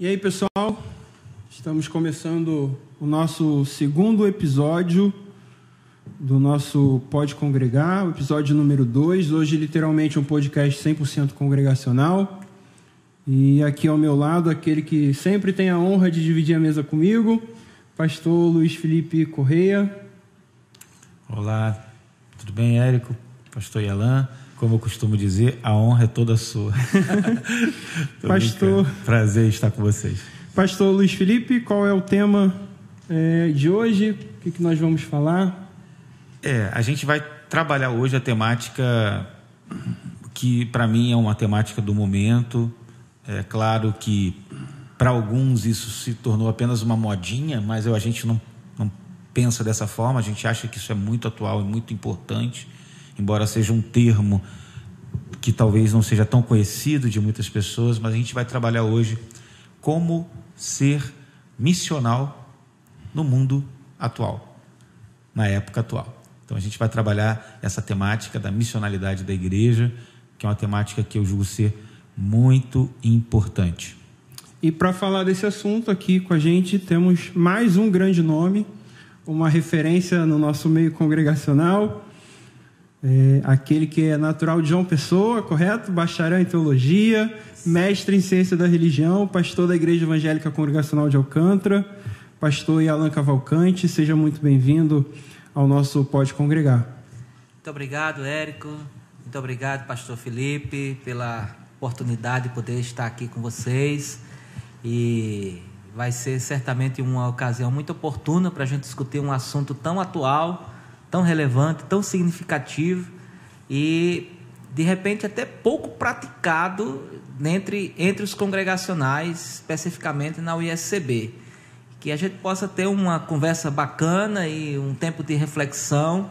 E aí, pessoal? Estamos começando o nosso segundo episódio do nosso Pode Congregar, o episódio número 2. Hoje, literalmente, um podcast 100% congregacional. E aqui ao meu lado, aquele que sempre tem a honra de dividir a mesa comigo, pastor Luiz Felipe Correia. Olá, tudo bem, Érico? Pastor Yalan. Como eu costumo dizer, a honra é toda sua. pastor. Prazer estar com vocês. Pastor Luiz Felipe, qual é o tema é, de hoje? O que, que nós vamos falar? É, a gente vai trabalhar hoje a temática que para mim é uma temática do momento. É claro que para alguns isso se tornou apenas uma modinha, mas eu, a gente não, não pensa dessa forma. A gente acha que isso é muito atual e muito importante, embora seja um termo que talvez não seja tão conhecido de muitas pessoas, mas a gente vai trabalhar hoje como ser missional no mundo atual, na época atual. Então a gente vai trabalhar essa temática da missionalidade da igreja, que é uma temática que eu julgo ser muito importante. E para falar desse assunto aqui com a gente, temos mais um grande nome, uma referência no nosso meio congregacional, é, aquele que é natural de João Pessoa, correto? Bacharel em teologia, mestre em ciência da religião, pastor da Igreja Evangélica Congregacional de Alcântara, pastor Yalan Cavalcante. Seja muito bem-vindo ao nosso Pode Congregar. Muito obrigado, Érico. Muito obrigado, pastor Felipe, pela oportunidade de poder estar aqui com vocês. E vai ser certamente uma ocasião muito oportuna para a gente discutir um assunto tão atual, tão relevante, tão significativo e de repente até pouco praticado entre, entre os congregacionais, especificamente na UISCB. Que a gente possa ter uma conversa bacana e um tempo de reflexão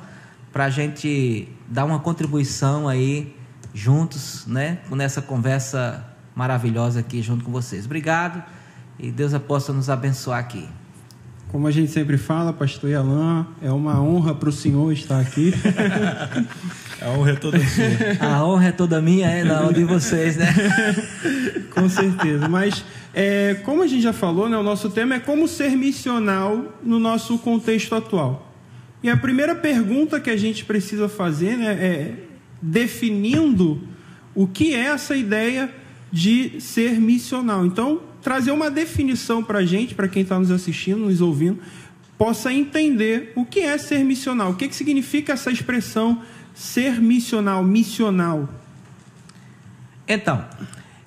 para a gente dar uma contribuição aí juntos, né, nessa conversa maravilhosa aqui junto com vocês. Obrigado e Deus possa nos abençoar aqui. Como a gente sempre fala, pastor Yalan, é uma honra para o senhor estar aqui. a honra é toda sua. A honra é toda minha, é não de vocês, né? Com certeza. Mas, é, como a gente já falou, né, o nosso tema é como ser missional no nosso contexto atual. E a primeira pergunta que a gente precisa fazer né, é definindo o que é essa ideia de ser missional. Então, trazer uma definição para a gente, para quem está nos assistindo, nos ouvindo, possa entender o que é ser missional, o que, que significa essa expressão ser missional, missional. Então,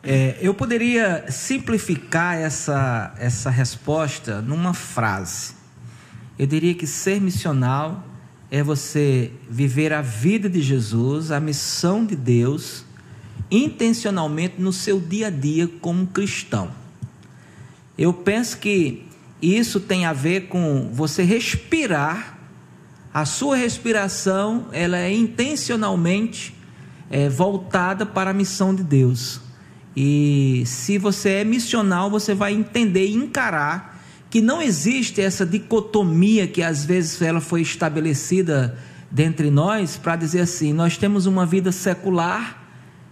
é, eu poderia simplificar essa, essa resposta numa frase. Eu diria que ser missional é você viver a vida de Jesus, a missão de Deus, intencionalmente no seu dia a dia como cristão. Eu penso que isso tem a ver com você respirar, a sua respiração ela é intencionalmente é, voltada para a missão de Deus. E se você é missional, você vai entender e encarar que não existe essa dicotomia que às vezes ela foi estabelecida dentre nós para dizer assim: nós temos uma vida secular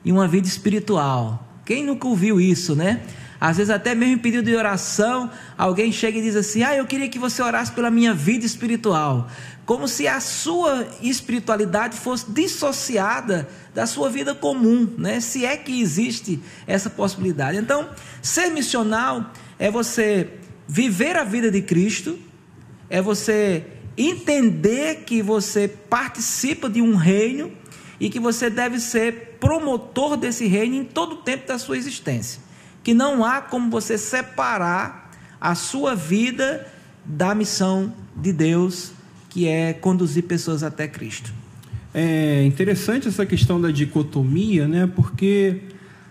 e uma vida espiritual. Quem nunca ouviu isso, né? Às vezes, até mesmo em pedido de oração, alguém chega e diz assim: Ah, eu queria que você orasse pela minha vida espiritual. Como se a sua espiritualidade fosse dissociada da sua vida comum, né? Se é que existe essa possibilidade. Então, ser missional é você viver a vida de Cristo, é você entender que você participa de um reino e que você deve ser promotor desse reino em todo o tempo da sua existência. Que não há como você separar a sua vida da missão de Deus, que é conduzir pessoas até Cristo. É interessante essa questão da dicotomia, né? Porque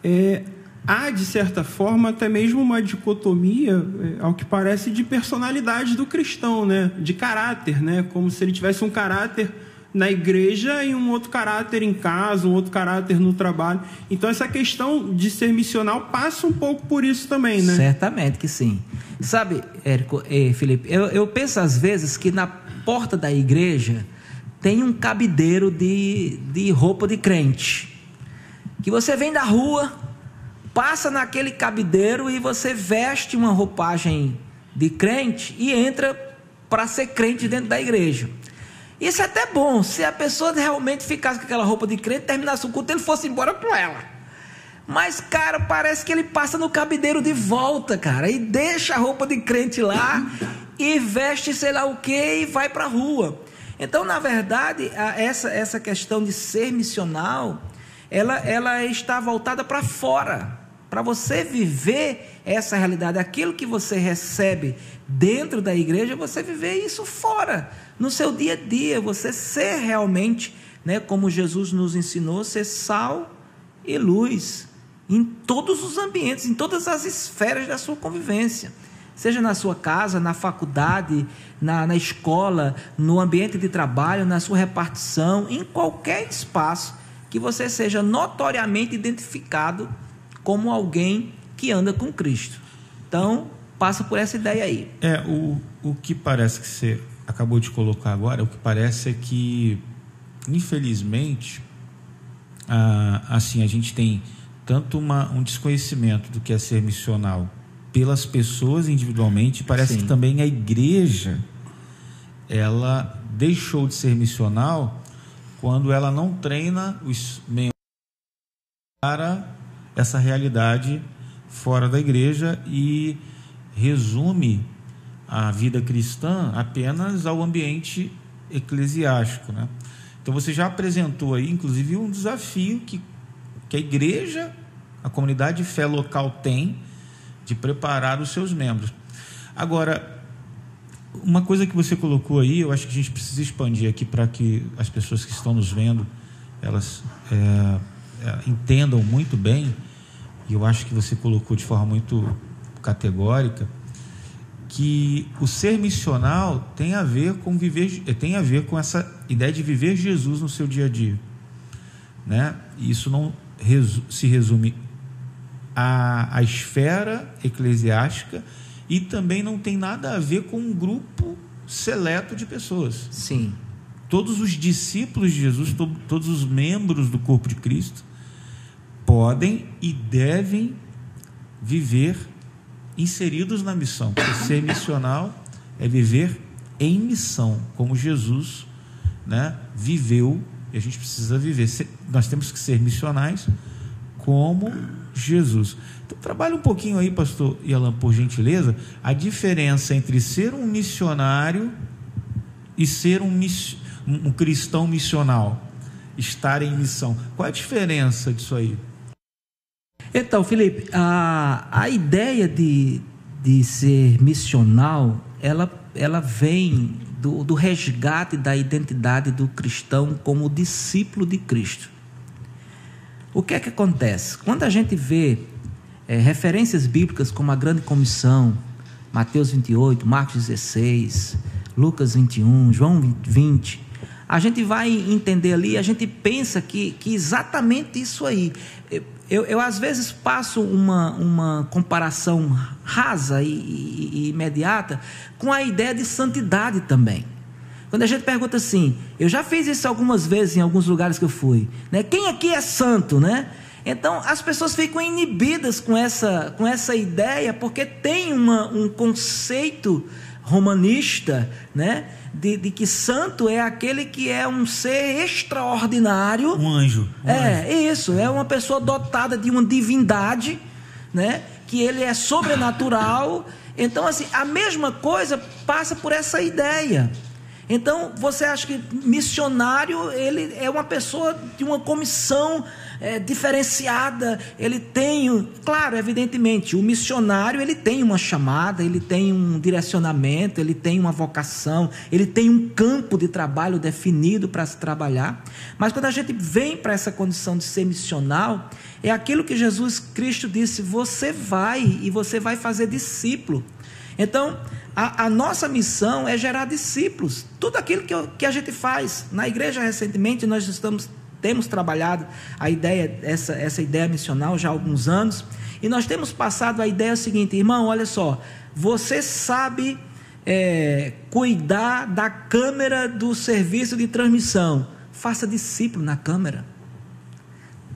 é, há, de certa forma, até mesmo uma dicotomia, é, ao que parece, de personalidade do cristão, né? De caráter, né? Como se ele tivesse um caráter na igreja e um outro caráter em casa, um outro caráter no trabalho. Então essa questão de ser missional passa um pouco por isso também, né? Certamente que sim. Sabe, Érico e Felipe, eu, eu penso às vezes que na porta da igreja tem um cabideiro de, de roupa de crente. Que você vem da rua, passa naquele cabideiro e você veste uma roupagem de crente e entra para ser crente dentro da igreja. Isso é até bom, se a pessoa realmente ficasse com aquela roupa de crente, terminasse o culto, ele fosse embora com ela. Mas, cara, parece que ele passa no cabideiro de volta, cara, e deixa a roupa de crente lá e veste sei lá o que e vai para a rua. Então, na verdade, essa, essa questão de ser missional, ela, ela está voltada para fora. Para você viver essa realidade, aquilo que você recebe dentro da igreja, você viver isso fora, no seu dia a dia, você ser realmente, né, como Jesus nos ensinou, ser sal e luz em todos os ambientes, em todas as esferas da sua convivência seja na sua casa, na faculdade, na, na escola, no ambiente de trabalho, na sua repartição, em qualquer espaço, que você seja notoriamente identificado como alguém que anda com Cristo. Então, passa por essa ideia aí. É, o, o que parece que você acabou de colocar agora, o que parece é que, infelizmente, ah, assim, a gente tem tanto uma, um desconhecimento do que é ser missional pelas pessoas individualmente. Parece Sim. que também a igreja ela deixou de ser missional quando ela não treina os membros para essa realidade fora da igreja e resume a vida cristã apenas ao ambiente eclesiástico, né? Então você já apresentou aí, inclusive, um desafio que, que a igreja, a comunidade de fé local tem de preparar os seus membros. Agora, uma coisa que você colocou aí, eu acho que a gente precisa expandir aqui para que as pessoas que estão nos vendo elas é, é, entendam muito bem. E eu acho que você colocou de forma muito categórica que o ser missional tem a ver com viver, tem a ver com essa ideia de viver Jesus no seu dia a dia, né? Isso não resu, se resume a, a esfera eclesiástica e também não tem nada a ver com um grupo seleto de pessoas. Sim. Todos os discípulos de Jesus, to, todos os membros do corpo de Cristo, podem e devem viver inseridos na missão. Porque ser missional é viver em missão, como Jesus né, viveu, e a gente precisa viver. Nós temos que ser missionais como Jesus. Então, trabalhe um pouquinho aí, pastor Yalan, por gentileza, a diferença entre ser um missionário e ser um, um cristão missional, estar em missão. Qual a diferença disso aí? Então, Felipe, a, a ideia de, de ser missional, ela, ela vem do, do resgate da identidade do cristão como discípulo de Cristo. O que é que acontece? Quando a gente vê é, referências bíblicas como a Grande Comissão, Mateus 28, Marcos 16, Lucas 21, João 20, a gente vai entender ali, a gente pensa que, que exatamente isso aí. Eu, eu às vezes passo uma, uma comparação rasa e, e, e imediata com a ideia de santidade também. Quando a gente pergunta assim, eu já fiz isso algumas vezes em alguns lugares que eu fui, né? Quem aqui é santo, né? Então as pessoas ficam inibidas com essa, com essa ideia porque tem uma, um conceito romanista, né? De, de, que santo é aquele que é um ser extraordinário. Um anjo. Um é, anjo. isso. É uma pessoa dotada de uma divindade, né? Que ele é sobrenatural. Então, assim, a mesma coisa passa por essa ideia. Então, você acha que missionário, ele é uma pessoa de uma comissão é, diferenciada, ele tem, claro, evidentemente, o missionário, ele tem uma chamada, ele tem um direcionamento, ele tem uma vocação, ele tem um campo de trabalho definido para se trabalhar, mas quando a gente vem para essa condição de ser missional, é aquilo que Jesus Cristo disse, você vai e você vai fazer discípulo. Então, a, a, nossa missão é gerar discípulos. Tudo aquilo que, que a gente faz. Na igreja, recentemente, nós estamos, temos trabalhado a ideia, essa, essa ideia missional já há alguns anos. E nós temos passado a ideia seguinte, irmão, olha só, você sabe é, cuidar da câmera do serviço de transmissão. Faça discípulo na câmera.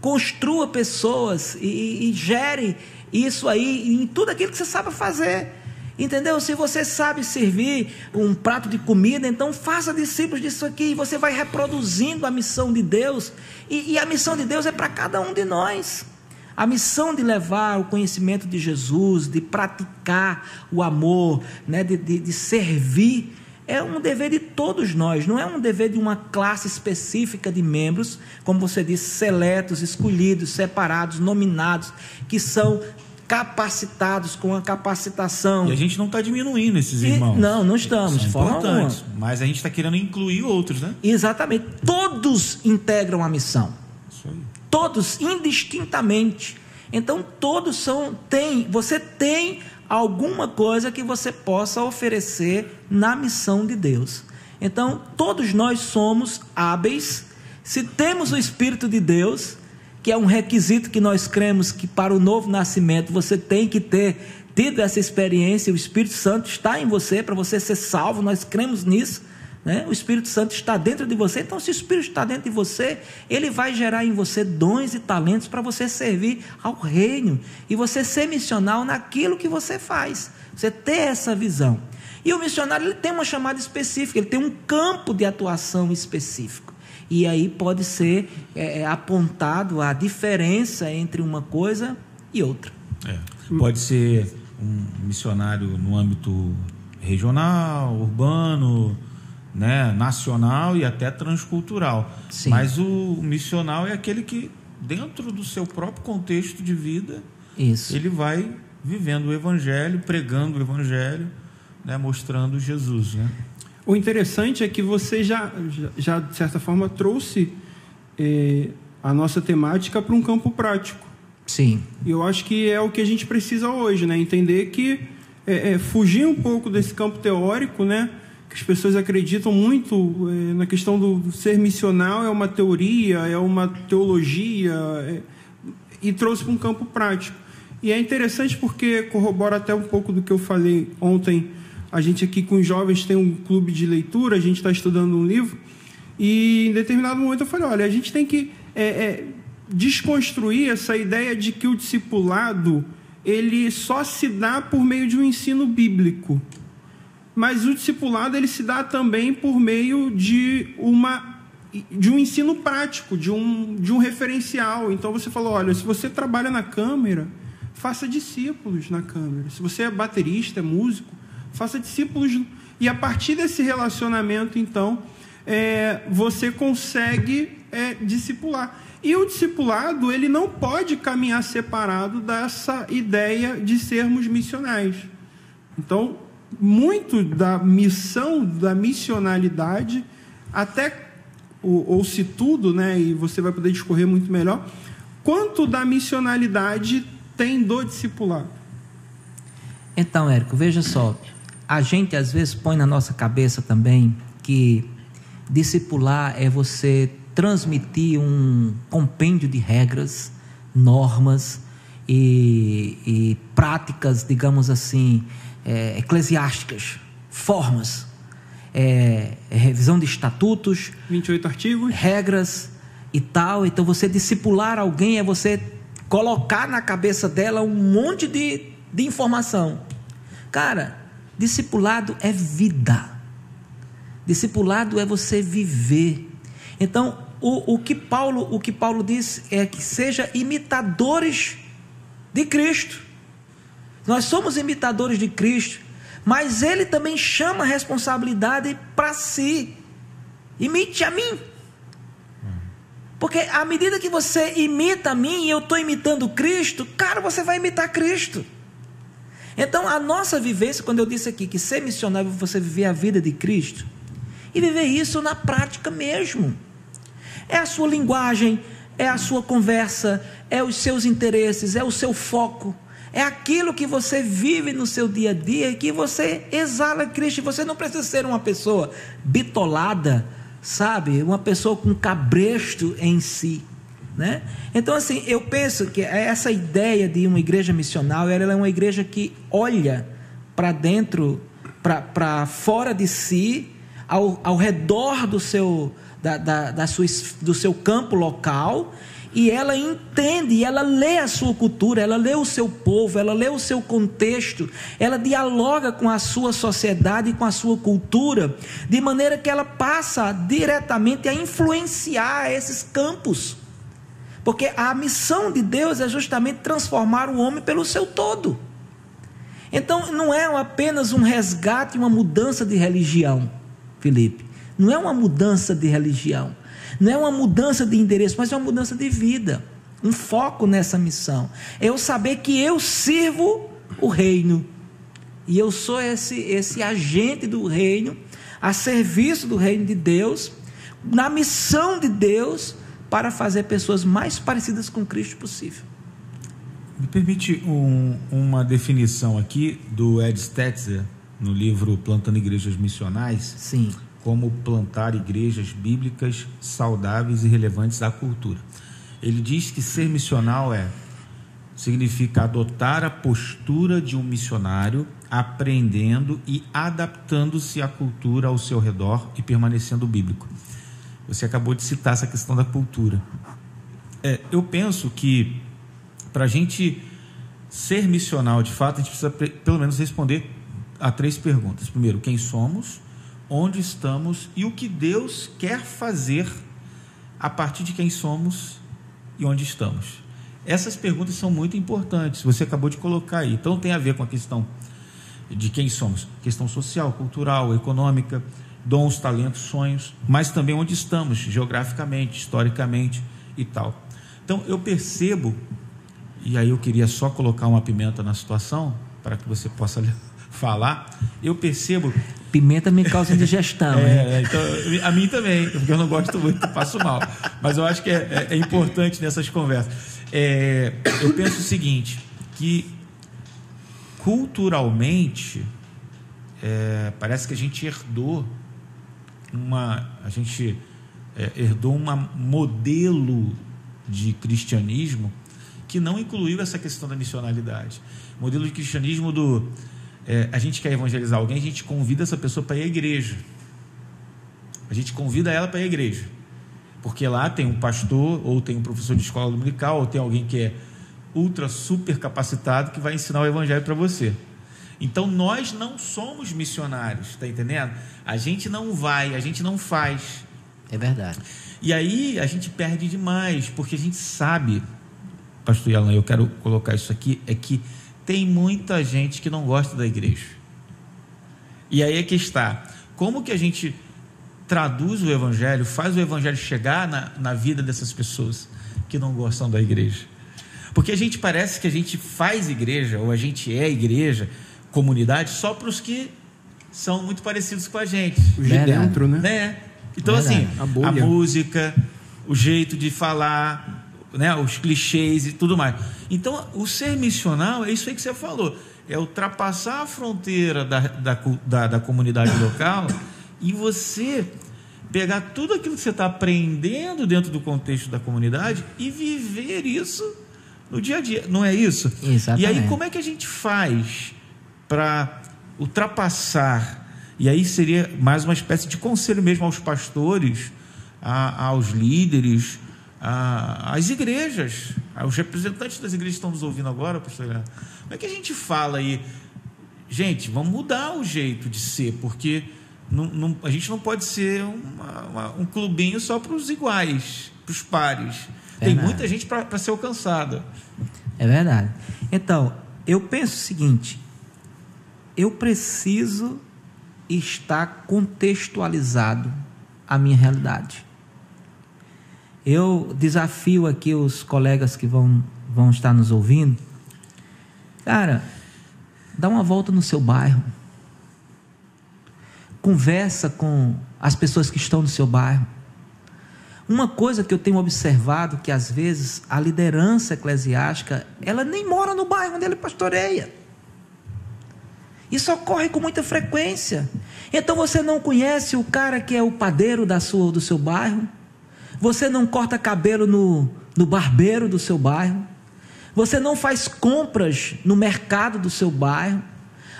construa pessoas e, e gere isso aí em tudo aquilo que você sabe fazer. Entendeu? Se você sabe servir um prato de comida, então faça discípulos disso aqui. E você vai reproduzindo a missão de Deus. E, e a missão de Deus é para cada um de nós. A missão de levar o conhecimento de Jesus, de praticar o amor, né, de, de, de servir, é um dever de todos nós, não é um dever de uma classe específica de membros, como você disse, seletos, escolhidos, separados, nominados, que são capacitados com a capacitação. E a gente não está diminuindo esses irmãos. E, não, não estamos. São importantes, mas a gente está querendo incluir outros, né? Exatamente. Todos integram a missão. Isso aí. Todos, indistintamente. Então todos são tem. Você tem alguma coisa que você possa oferecer na missão de Deus. Então todos nós somos hábeis. Se temos o Espírito de Deus, que é um requisito que nós cremos que para o novo nascimento você tem que ter tido essa experiência, o Espírito Santo está em você para você ser salvo, nós cremos nisso. Né? O Espírito Santo está dentro de você, então, se o Espírito está dentro de você, ele vai gerar em você dons e talentos para você servir ao reino e você ser missional naquilo que você faz. Você ter essa visão. E o missionário ele tem uma chamada específica, ele tem um campo de atuação específico. E aí pode ser é, é, apontado a diferença entre uma coisa e outra. É. Pode ser um missionário no âmbito regional, urbano, né, nacional e até transcultural. Sim. Mas o missional é aquele que, dentro do seu próprio contexto de vida, Isso. ele vai vivendo o evangelho, pregando o evangelho, né, mostrando Jesus. Né? O interessante é que você já, já de certa forma, trouxe é, a nossa temática para um campo prático. Sim. E eu acho que é o que a gente precisa hoje, né? Entender que é, é, fugir um pouco desse campo teórico, né? Que as pessoas acreditam muito é, na questão do ser missional é uma teoria, é uma teologia, é, e trouxe para um campo prático. E é interessante porque corrobora até um pouco do que eu falei ontem a gente aqui com os jovens tem um clube de leitura, a gente está estudando um livro, e em determinado momento eu falei: olha, a gente tem que é, é, desconstruir essa ideia de que o discipulado ele só se dá por meio de um ensino bíblico. Mas o discipulado ele se dá também por meio de uma de um ensino prático, de um, de um referencial. Então você falou, olha, se você trabalha na câmera, faça discípulos na câmera. Se você é baterista, é músico, faça discípulos. E a partir desse relacionamento, então, é, você consegue é, discipular. E o discipulado, ele não pode caminhar separado dessa ideia de sermos missionais. Então, muito da missão, da missionalidade, até, ou, ou se tudo, né, e você vai poder discorrer muito melhor, quanto da missionalidade tem do discipulado? Então, Érico, veja só, a gente às vezes põe na nossa cabeça também que discipular é você transmitir um compêndio de regras, normas e, e práticas, digamos assim, é, eclesiásticas, formas, é, revisão de estatutos, 28 artigos, regras e tal. Então, você discipular alguém é você colocar na cabeça dela um monte de, de informação. Cara, Discipulado é vida. Discipulado é você viver. Então, o, o, que Paulo, o que Paulo diz é que seja imitadores de Cristo. Nós somos imitadores de Cristo, mas ele também chama a responsabilidade para si. Imite a mim. Porque à medida que você imita a mim e eu estou imitando Cristo, cara, você vai imitar Cristo. Então, a nossa vivência, quando eu disse aqui que ser missionário é você viver a vida de Cristo, e viver isso na prática mesmo. É a sua linguagem, é a sua conversa, é os seus interesses, é o seu foco, é aquilo que você vive no seu dia a dia e que você exala Cristo. Você não precisa ser uma pessoa bitolada, sabe? Uma pessoa com cabresto em si. Né? Então, assim, eu penso que essa ideia de uma igreja missional ela é uma igreja que olha para dentro, para fora de si, ao, ao redor do seu, da, da, da sua, do seu campo local, e ela entende, ela lê a sua cultura, ela lê o seu povo, ela lê o seu contexto, ela dialoga com a sua sociedade com a sua cultura, de maneira que ela passa diretamente a influenciar esses campos. Porque a missão de Deus é justamente transformar o homem pelo seu todo. Então não é apenas um resgate, uma mudança de religião, Felipe. Não é uma mudança de religião não é uma mudança de endereço, mas é uma mudança de vida. Um foco nessa missão. É eu saber que eu sirvo o reino. E eu sou esse, esse agente do reino, a serviço do reino de Deus, na missão de Deus, para fazer pessoas mais parecidas com Cristo possível. Me permite um, uma definição aqui do Ed Stetzer, no livro Plantando Igrejas Missionais. Sim como plantar igrejas bíblicas saudáveis e relevantes à cultura. Ele diz que ser missional é significa adotar a postura de um missionário, aprendendo e adaptando-se à cultura ao seu redor e permanecendo bíblico. Você acabou de citar essa questão da cultura. É, eu penso que para a gente ser missional de fato, a gente precisa pelo menos responder a três perguntas. Primeiro, quem somos? onde estamos e o que Deus quer fazer a partir de quem somos e onde estamos. Essas perguntas são muito importantes, você acabou de colocar aí. Então tem a ver com a questão de quem somos, questão social, cultural, econômica, dons, talentos, sonhos, mas também onde estamos geograficamente, historicamente e tal. Então eu percebo, e aí eu queria só colocar uma pimenta na situação para que você possa falar, eu percebo. Pimenta me causa indigestão. é, então, a mim também, porque eu não gosto muito, passo mal. Mas eu acho que é, é, é importante nessas conversas. É, eu penso o seguinte, que culturalmente é, parece que a gente herdou uma, a gente é, herdou um modelo de cristianismo que não incluiu essa questão da missionalidade. Modelo de cristianismo do é, a gente quer evangelizar alguém, a gente convida essa pessoa para ir à igreja. A gente convida ela para ir à igreja. Porque lá tem um pastor, ou tem um professor de escola dominical, ou tem alguém que é ultra super capacitado que vai ensinar o evangelho para você. Então nós não somos missionários, está entendendo? A gente não vai, a gente não faz. É verdade. E aí a gente perde demais, porque a gente sabe, pastor Yalan, eu quero colocar isso aqui, é que tem muita gente que não gosta da igreja. E aí é que está. Como que a gente traduz o evangelho, faz o evangelho chegar na, na vida dessas pessoas que não gostam da igreja? Porque a gente parece que a gente faz igreja, ou a gente é igreja, comunidade, só para os que são muito parecidos com a gente. Os de dentro, né? né? Então, Verdade. assim, a, a música, o jeito de falar, né, os clichês e tudo mais. Então, o ser missional é isso aí que você falou, é ultrapassar a fronteira da, da, da, da comunidade local e você pegar tudo aquilo que você está aprendendo dentro do contexto da comunidade e viver isso no dia a dia, não é isso? Exatamente. E aí, como é que a gente faz para ultrapassar? E aí seria mais uma espécie de conselho mesmo aos pastores, a, aos líderes, as igrejas, os representantes das igrejas estão nos ouvindo agora, pastor Como é que a gente fala aí? Gente, vamos mudar o jeito de ser, porque não, não, a gente não pode ser uma, uma, um clubinho só para os iguais, para os pares. É Tem muita gente para ser alcançada. É verdade. Então, eu penso o seguinte: eu preciso estar contextualizado a minha realidade. Eu desafio aqui os colegas que vão, vão estar nos ouvindo. Cara, dá uma volta no seu bairro. Conversa com as pessoas que estão no seu bairro. Uma coisa que eu tenho observado que às vezes a liderança eclesiástica, ela nem mora no bairro onde ele pastoreia. Isso ocorre com muita frequência. Então você não conhece o cara que é o padeiro da sua, do seu bairro? Você não corta cabelo no, no barbeiro do seu bairro. Você não faz compras no mercado do seu bairro.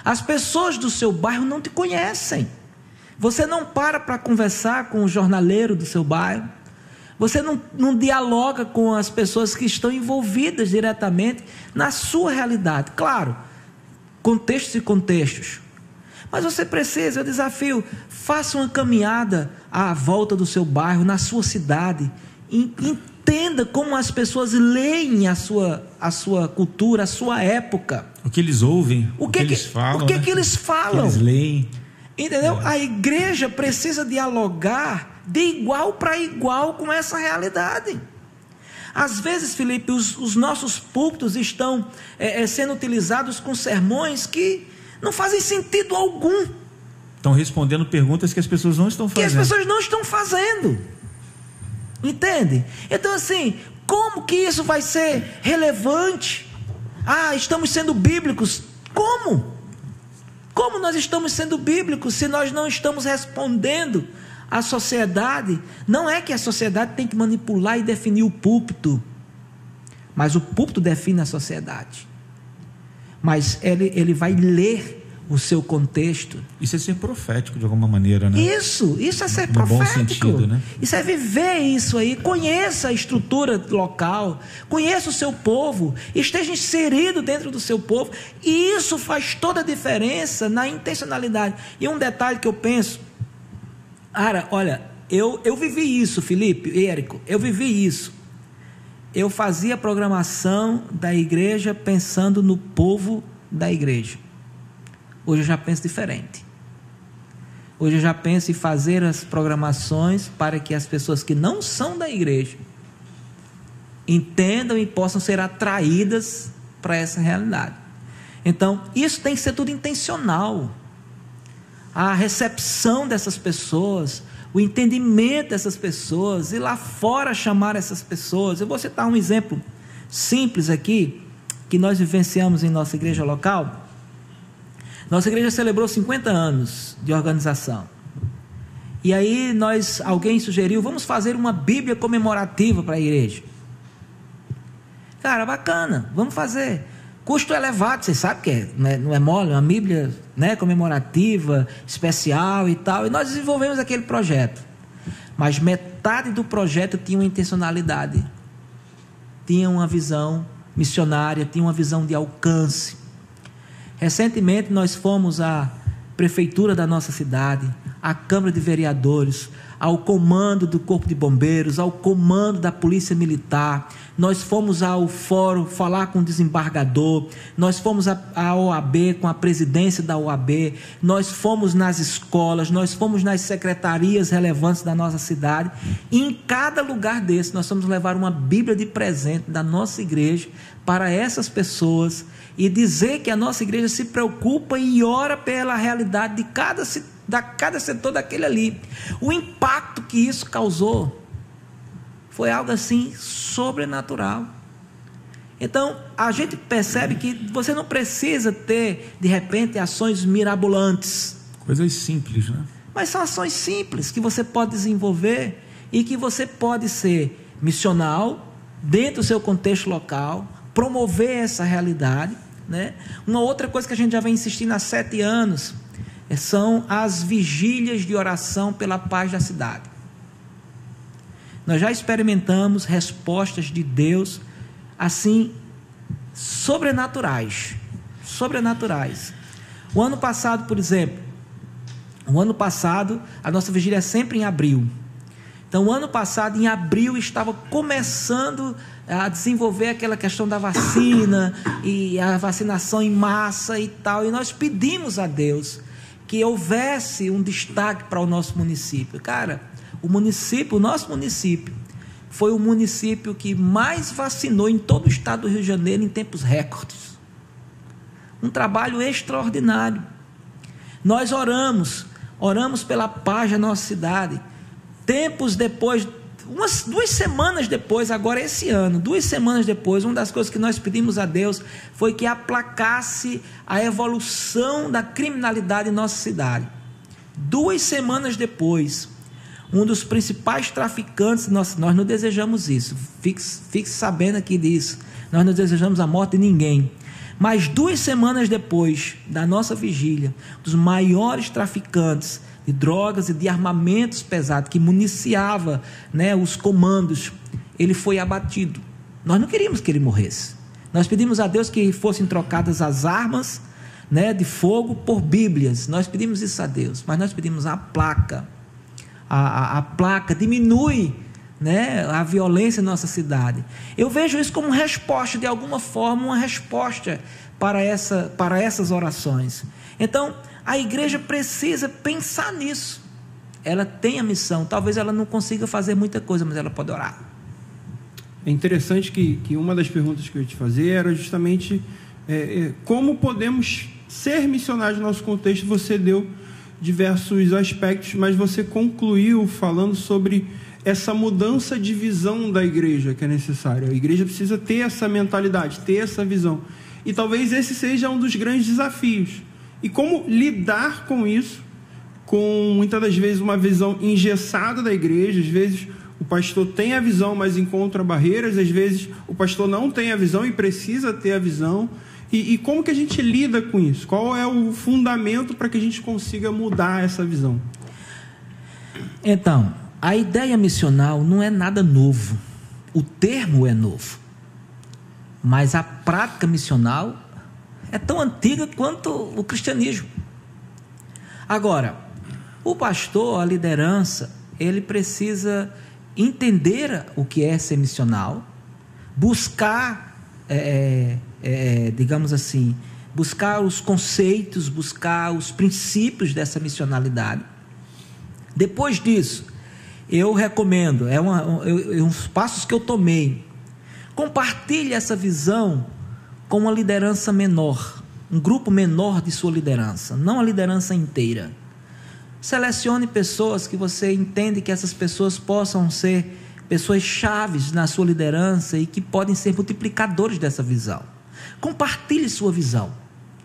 As pessoas do seu bairro não te conhecem. Você não para para conversar com o jornaleiro do seu bairro. Você não, não dialoga com as pessoas que estão envolvidas diretamente na sua realidade. Claro, contextos e contextos. Mas você precisa, eu desafio, faça uma caminhada à volta do seu bairro, na sua cidade. Entenda como as pessoas leem a sua, a sua cultura, a sua época. O que eles ouvem, o que, o que, que eles falam. O que, né? que eles falam. Que eles leem. Entendeu? É. A igreja precisa dialogar de igual para igual com essa realidade. Às vezes, Felipe, os, os nossos púlpitos estão é, é, sendo utilizados com sermões que não fazem sentido algum. Estão respondendo perguntas que as pessoas não estão fazendo. Que as pessoas não estão fazendo. Entende? Então, assim, como que isso vai ser relevante? Ah, estamos sendo bíblicos. Como? Como nós estamos sendo bíblicos se nós não estamos respondendo à sociedade? Não é que a sociedade tem que manipular e definir o púlpito, mas o púlpito define a sociedade mas ele, ele vai ler o seu contexto. Isso é ser profético de alguma maneira, né? Isso, isso é ser no profético. Bom sentido, né? Isso é viver isso aí. Conheça a estrutura local, conheça o seu povo, esteja inserido dentro do seu povo. E isso faz toda a diferença na intencionalidade. E um detalhe que eu penso, cara, olha, eu, eu vivi isso, Felipe, Érico, eu vivi isso eu fazia programação da igreja pensando no povo da igreja. Hoje eu já penso diferente. Hoje eu já penso em fazer as programações para que as pessoas que não são da igreja entendam e possam ser atraídas para essa realidade. Então, isso tem que ser tudo intencional. A recepção dessas pessoas, o entendimento dessas pessoas e lá fora chamar essas pessoas. Eu vou citar um exemplo simples aqui que nós vivenciamos em nossa igreja local. Nossa igreja celebrou 50 anos de organização. E aí nós, alguém sugeriu, vamos fazer uma Bíblia comemorativa para a igreja. Cara, bacana, vamos fazer. Custo elevado, você sabe que é, né? não é mole, é uma Bíblia né, comemorativa, especial e tal. E nós desenvolvemos aquele projeto. Mas metade do projeto tinha uma intencionalidade, tinha uma visão missionária, tinha uma visão de alcance. Recentemente nós fomos à prefeitura da nossa cidade, à Câmara de Vereadores, ao comando do Corpo de Bombeiros, ao comando da Polícia Militar. Nós fomos ao fórum falar com o desembargador, nós fomos à OAB com a presidência da OAB, nós fomos nas escolas, nós fomos nas secretarias relevantes da nossa cidade. E em cada lugar desse, nós vamos levar uma Bíblia de presente da nossa igreja para essas pessoas e dizer que a nossa igreja se preocupa e ora pela realidade de cada da cada setor daquele ali. O impacto que isso causou foi algo assim sobrenatural. Então, a gente percebe que você não precisa ter, de repente, ações mirabolantes. Coisas simples, né? Mas são ações simples que você pode desenvolver e que você pode ser missional dentro do seu contexto local, promover essa realidade. Né? Uma outra coisa que a gente já vem insistindo há sete anos são as vigílias de oração pela paz da cidade. Nós já experimentamos respostas de Deus assim sobrenaturais, sobrenaturais. O ano passado, por exemplo, o ano passado a nossa vigília é sempre em abril. Então, o ano passado, em abril, estava começando a desenvolver aquela questão da vacina e a vacinação em massa e tal. E nós pedimos a Deus que houvesse um destaque para o nosso município. Cara, o município, o nosso município, foi o município que mais vacinou em todo o estado do Rio de Janeiro em tempos recordes. Um trabalho extraordinário. Nós oramos, oramos pela paz da nossa cidade. Tempos depois umas duas semanas depois, agora esse ano, duas semanas depois, uma das coisas que nós pedimos a Deus foi que aplacasse a evolução da criminalidade em nossa cidade. Duas semanas depois, um dos principais traficantes, nós, nós não desejamos isso, fique, fique sabendo aqui disso, nós não desejamos a morte de ninguém. Mas duas semanas depois da nossa vigília, dos maiores traficantes de drogas e de armamentos pesados que municiava né, os comandos, ele foi abatido. Nós não queríamos que ele morresse. Nós pedimos a Deus que fossem trocadas as armas né, de fogo por Bíblias. Nós pedimos isso a Deus, mas nós pedimos a placa. A, a, a placa diminui né, a violência em nossa cidade. Eu vejo isso como resposta, de alguma forma, uma resposta para, essa, para essas orações. Então, a igreja precisa pensar nisso. Ela tem a missão, talvez ela não consiga fazer muita coisa, mas ela pode orar. É interessante que, que uma das perguntas que eu ia te fazer era justamente é, é, como podemos ser missionários no nosso contexto. Você deu diversos aspectos, mas você concluiu falando sobre essa mudança de visão da igreja que é necessária. A igreja precisa ter essa mentalidade, ter essa visão. E talvez esse seja um dos grandes desafios. E como lidar com isso, com muitas das vezes uma visão engessada da igreja, às vezes o pastor tem a visão, mas encontra barreiras, às vezes o pastor não tem a visão e precisa ter a visão. E, e como que a gente lida com isso? Qual é o fundamento para que a gente consiga mudar essa visão? Então, a ideia missional não é nada novo. O termo é novo. Mas a prática missional é tão antiga quanto o cristianismo. Agora, o pastor, a liderança, ele precisa entender o que é ser missional, buscar, é, é, é digamos assim, buscar os conceitos, buscar os princípios dessa missionalidade. Depois disso, eu recomendo, é uma, uns passos que eu tomei. Compartilhe essa visão com uma liderança menor, um grupo menor de sua liderança, não a liderança inteira. Selecione pessoas que você entende que essas pessoas possam ser pessoas chaves na sua liderança e que podem ser multiplicadores dessa visão. Compartilhe sua visão.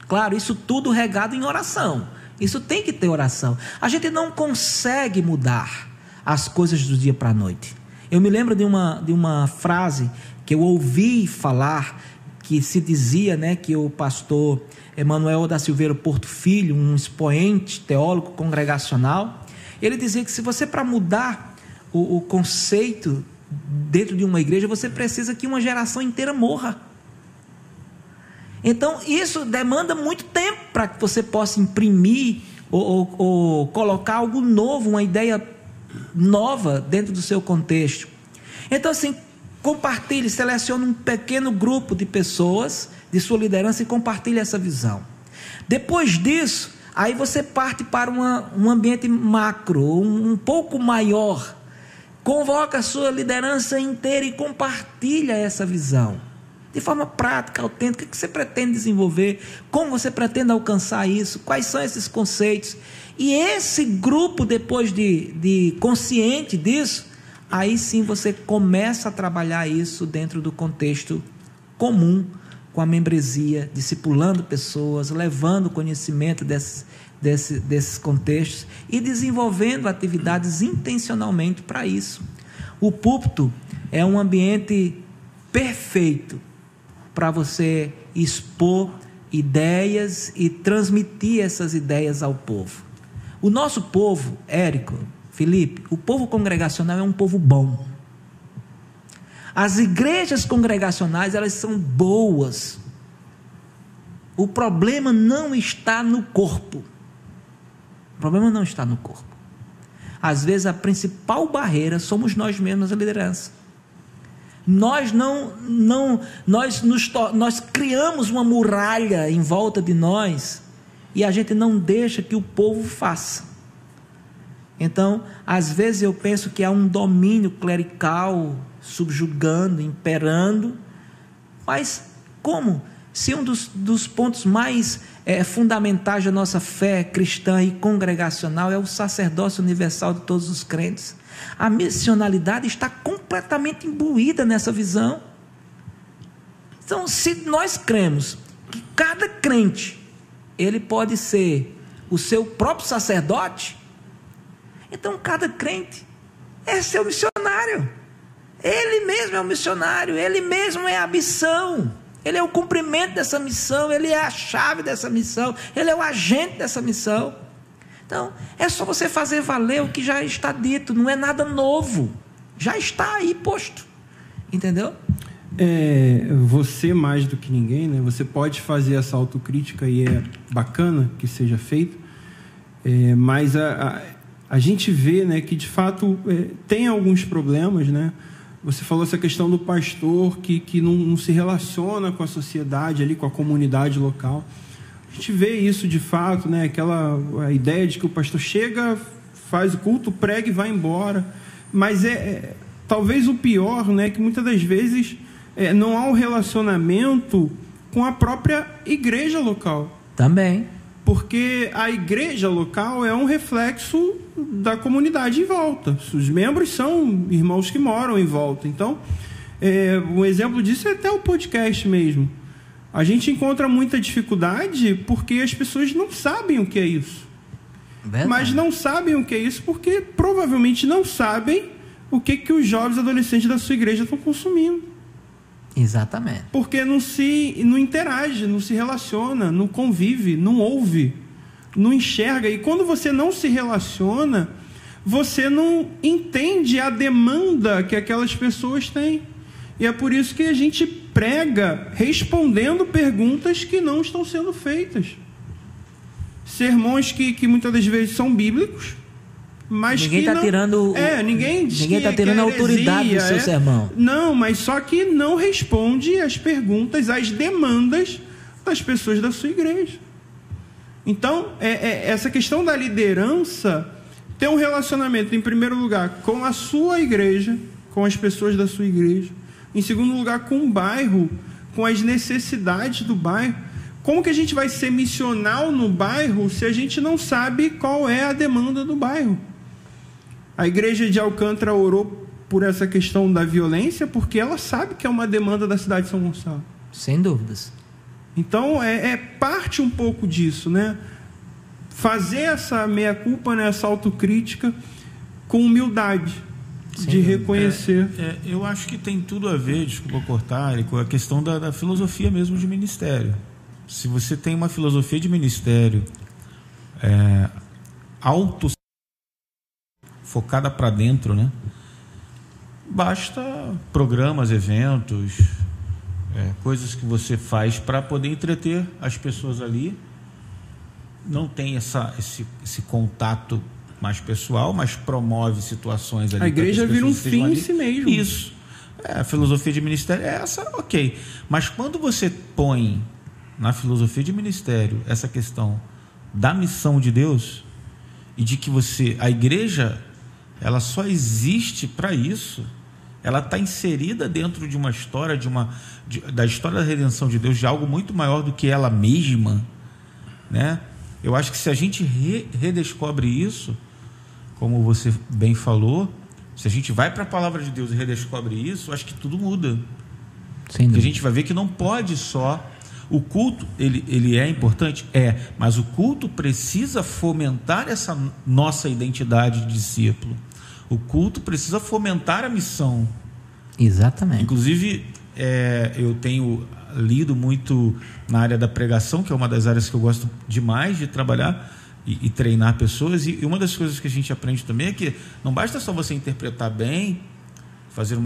Claro, isso tudo regado em oração. Isso tem que ter oração. A gente não consegue mudar as coisas do dia para a noite. Eu me lembro de uma, de uma frase que eu ouvi falar que se dizia né, que o pastor Emanuel da Silveira Porto Filho, um expoente teólogo congregacional, ele dizia que se você para mudar o, o conceito dentro de uma igreja, você precisa que uma geração inteira morra. Então, isso demanda muito tempo para que você possa imprimir ou, ou, ou, colocar algo novo, uma ideia nova dentro do seu contexto. Então, assim, compartilhe, selecione um pequeno grupo de pessoas de sua liderança e compartilhe essa visão. Depois disso, aí você parte para uma, um ambiente macro, um, um pouco maior. Convoca a sua liderança inteira e compartilha essa visão. De forma prática, autêntica, o que você pretende desenvolver? Como você pretende alcançar isso? Quais são esses conceitos? E esse grupo, depois de, de consciente disso, aí sim você começa a trabalhar isso dentro do contexto comum, com a membresia, discipulando pessoas, levando conhecimento desses, desse, desses contextos e desenvolvendo atividades intencionalmente para isso. O púlpito é um ambiente perfeito para você expor ideias e transmitir essas ideias ao povo. O nosso povo, Érico, Felipe, o povo congregacional é um povo bom. As igrejas congregacionais, elas são boas. O problema não está no corpo. O problema não está no corpo. Às vezes a principal barreira somos nós mesmos, a liderança. Nós não, não, nós, nos, nós criamos uma muralha em volta de nós e a gente não deixa que o povo faça. Então, às vezes eu penso que há um domínio clerical subjugando, imperando, mas como? Se um dos, dos pontos mais é, fundamentais da nossa fé cristã e congregacional é o sacerdócio universal de todos os crentes, a missionalidade está completamente imbuída nessa visão. Então, se nós cremos que cada crente ele pode ser o seu próprio sacerdote. Então, cada crente é seu missionário. Ele mesmo é o missionário, ele mesmo é a missão. Ele é o cumprimento dessa missão, ele é a chave dessa missão, ele é o agente dessa missão. Então, é só você fazer valer o que já está dito, não é nada novo. Já está aí posto. Entendeu? É, você mais do que ninguém, né? Você pode fazer essa autocrítica e é bacana que seja feito, é, mas a, a, a, gente vê, né, que de fato é, tem alguns problemas, né? Você falou essa questão do pastor que, que não, não se relaciona com a sociedade ali, com a comunidade local. A gente vê isso de fato, né? Aquela a ideia de que o pastor chega, faz o culto, prega e vai embora. Mas é, é talvez o pior, né? Que muitas das vezes é, não há um relacionamento com a própria igreja local. Também. Porque a igreja local é um reflexo da comunidade em volta. Os membros são irmãos que moram em volta. Então, é, um exemplo disso é até o podcast mesmo. A gente encontra muita dificuldade porque as pessoas não sabem o que é isso. Verdade. Mas não sabem o que é isso porque provavelmente não sabem o que, que os jovens adolescentes da sua igreja estão consumindo. Exatamente. Porque não se não interage, não se relaciona, não convive, não ouve, não enxerga. E quando você não se relaciona, você não entende a demanda que aquelas pessoas têm. E é por isso que a gente prega respondendo perguntas que não estão sendo feitas. Sermões que, que muitas das vezes são bíblicos, mas ninguém está tirando. É, ninguém Ninguém está tirando a autoridade do seu é, sermão. Não, mas só que não responde às perguntas, às demandas das pessoas da sua igreja. Então, é, é, essa questão da liderança tem um relacionamento, em primeiro lugar, com a sua igreja, com as pessoas da sua igreja. Em segundo lugar, com o bairro, com as necessidades do bairro. Como que a gente vai ser missional no bairro se a gente não sabe qual é a demanda do bairro? A igreja de Alcântara orou por essa questão da violência porque ela sabe que é uma demanda da cidade de São Gonçalo. Sem dúvidas. Então é, é parte um pouco disso, né? Fazer essa meia culpa, né, essa autocrítica com humildade de reconhecer. É, é, eu acho que tem tudo a ver, desculpa cortar, com a questão da, da, filosofia mesmo de ministério. Se você tem uma filosofia de ministério é, auto focada para dentro, né? Basta programas, eventos, é, coisas que você faz para poder entreter as pessoas ali. Não tem essa, esse, esse contato mais pessoal, mas promove situações ali. A igreja vira um fim em si mesmo. Isso. É, a filosofia de ministério é essa, ok. Mas quando você põe na filosofia de ministério essa questão da missão de Deus e de que você, a igreja, ela só existe para isso. Ela está inserida dentro de uma história, de uma, de, da história da redenção de Deus, de algo muito maior do que ela mesma. Né? Eu acho que se a gente re, redescobre isso, como você bem falou, se a gente vai para a palavra de Deus e redescobre isso, acho que tudo muda. a gente vai ver que não pode só. O culto, ele, ele é importante? É, mas o culto precisa fomentar essa nossa identidade de discípulo. O culto precisa fomentar a missão. Exatamente. Inclusive, é, eu tenho lido muito na área da pregação, que é uma das áreas que eu gosto demais de trabalhar e, e treinar pessoas. E, e, uma das coisas que a gente aprende também é que não basta só você interpretar bem, fazer uma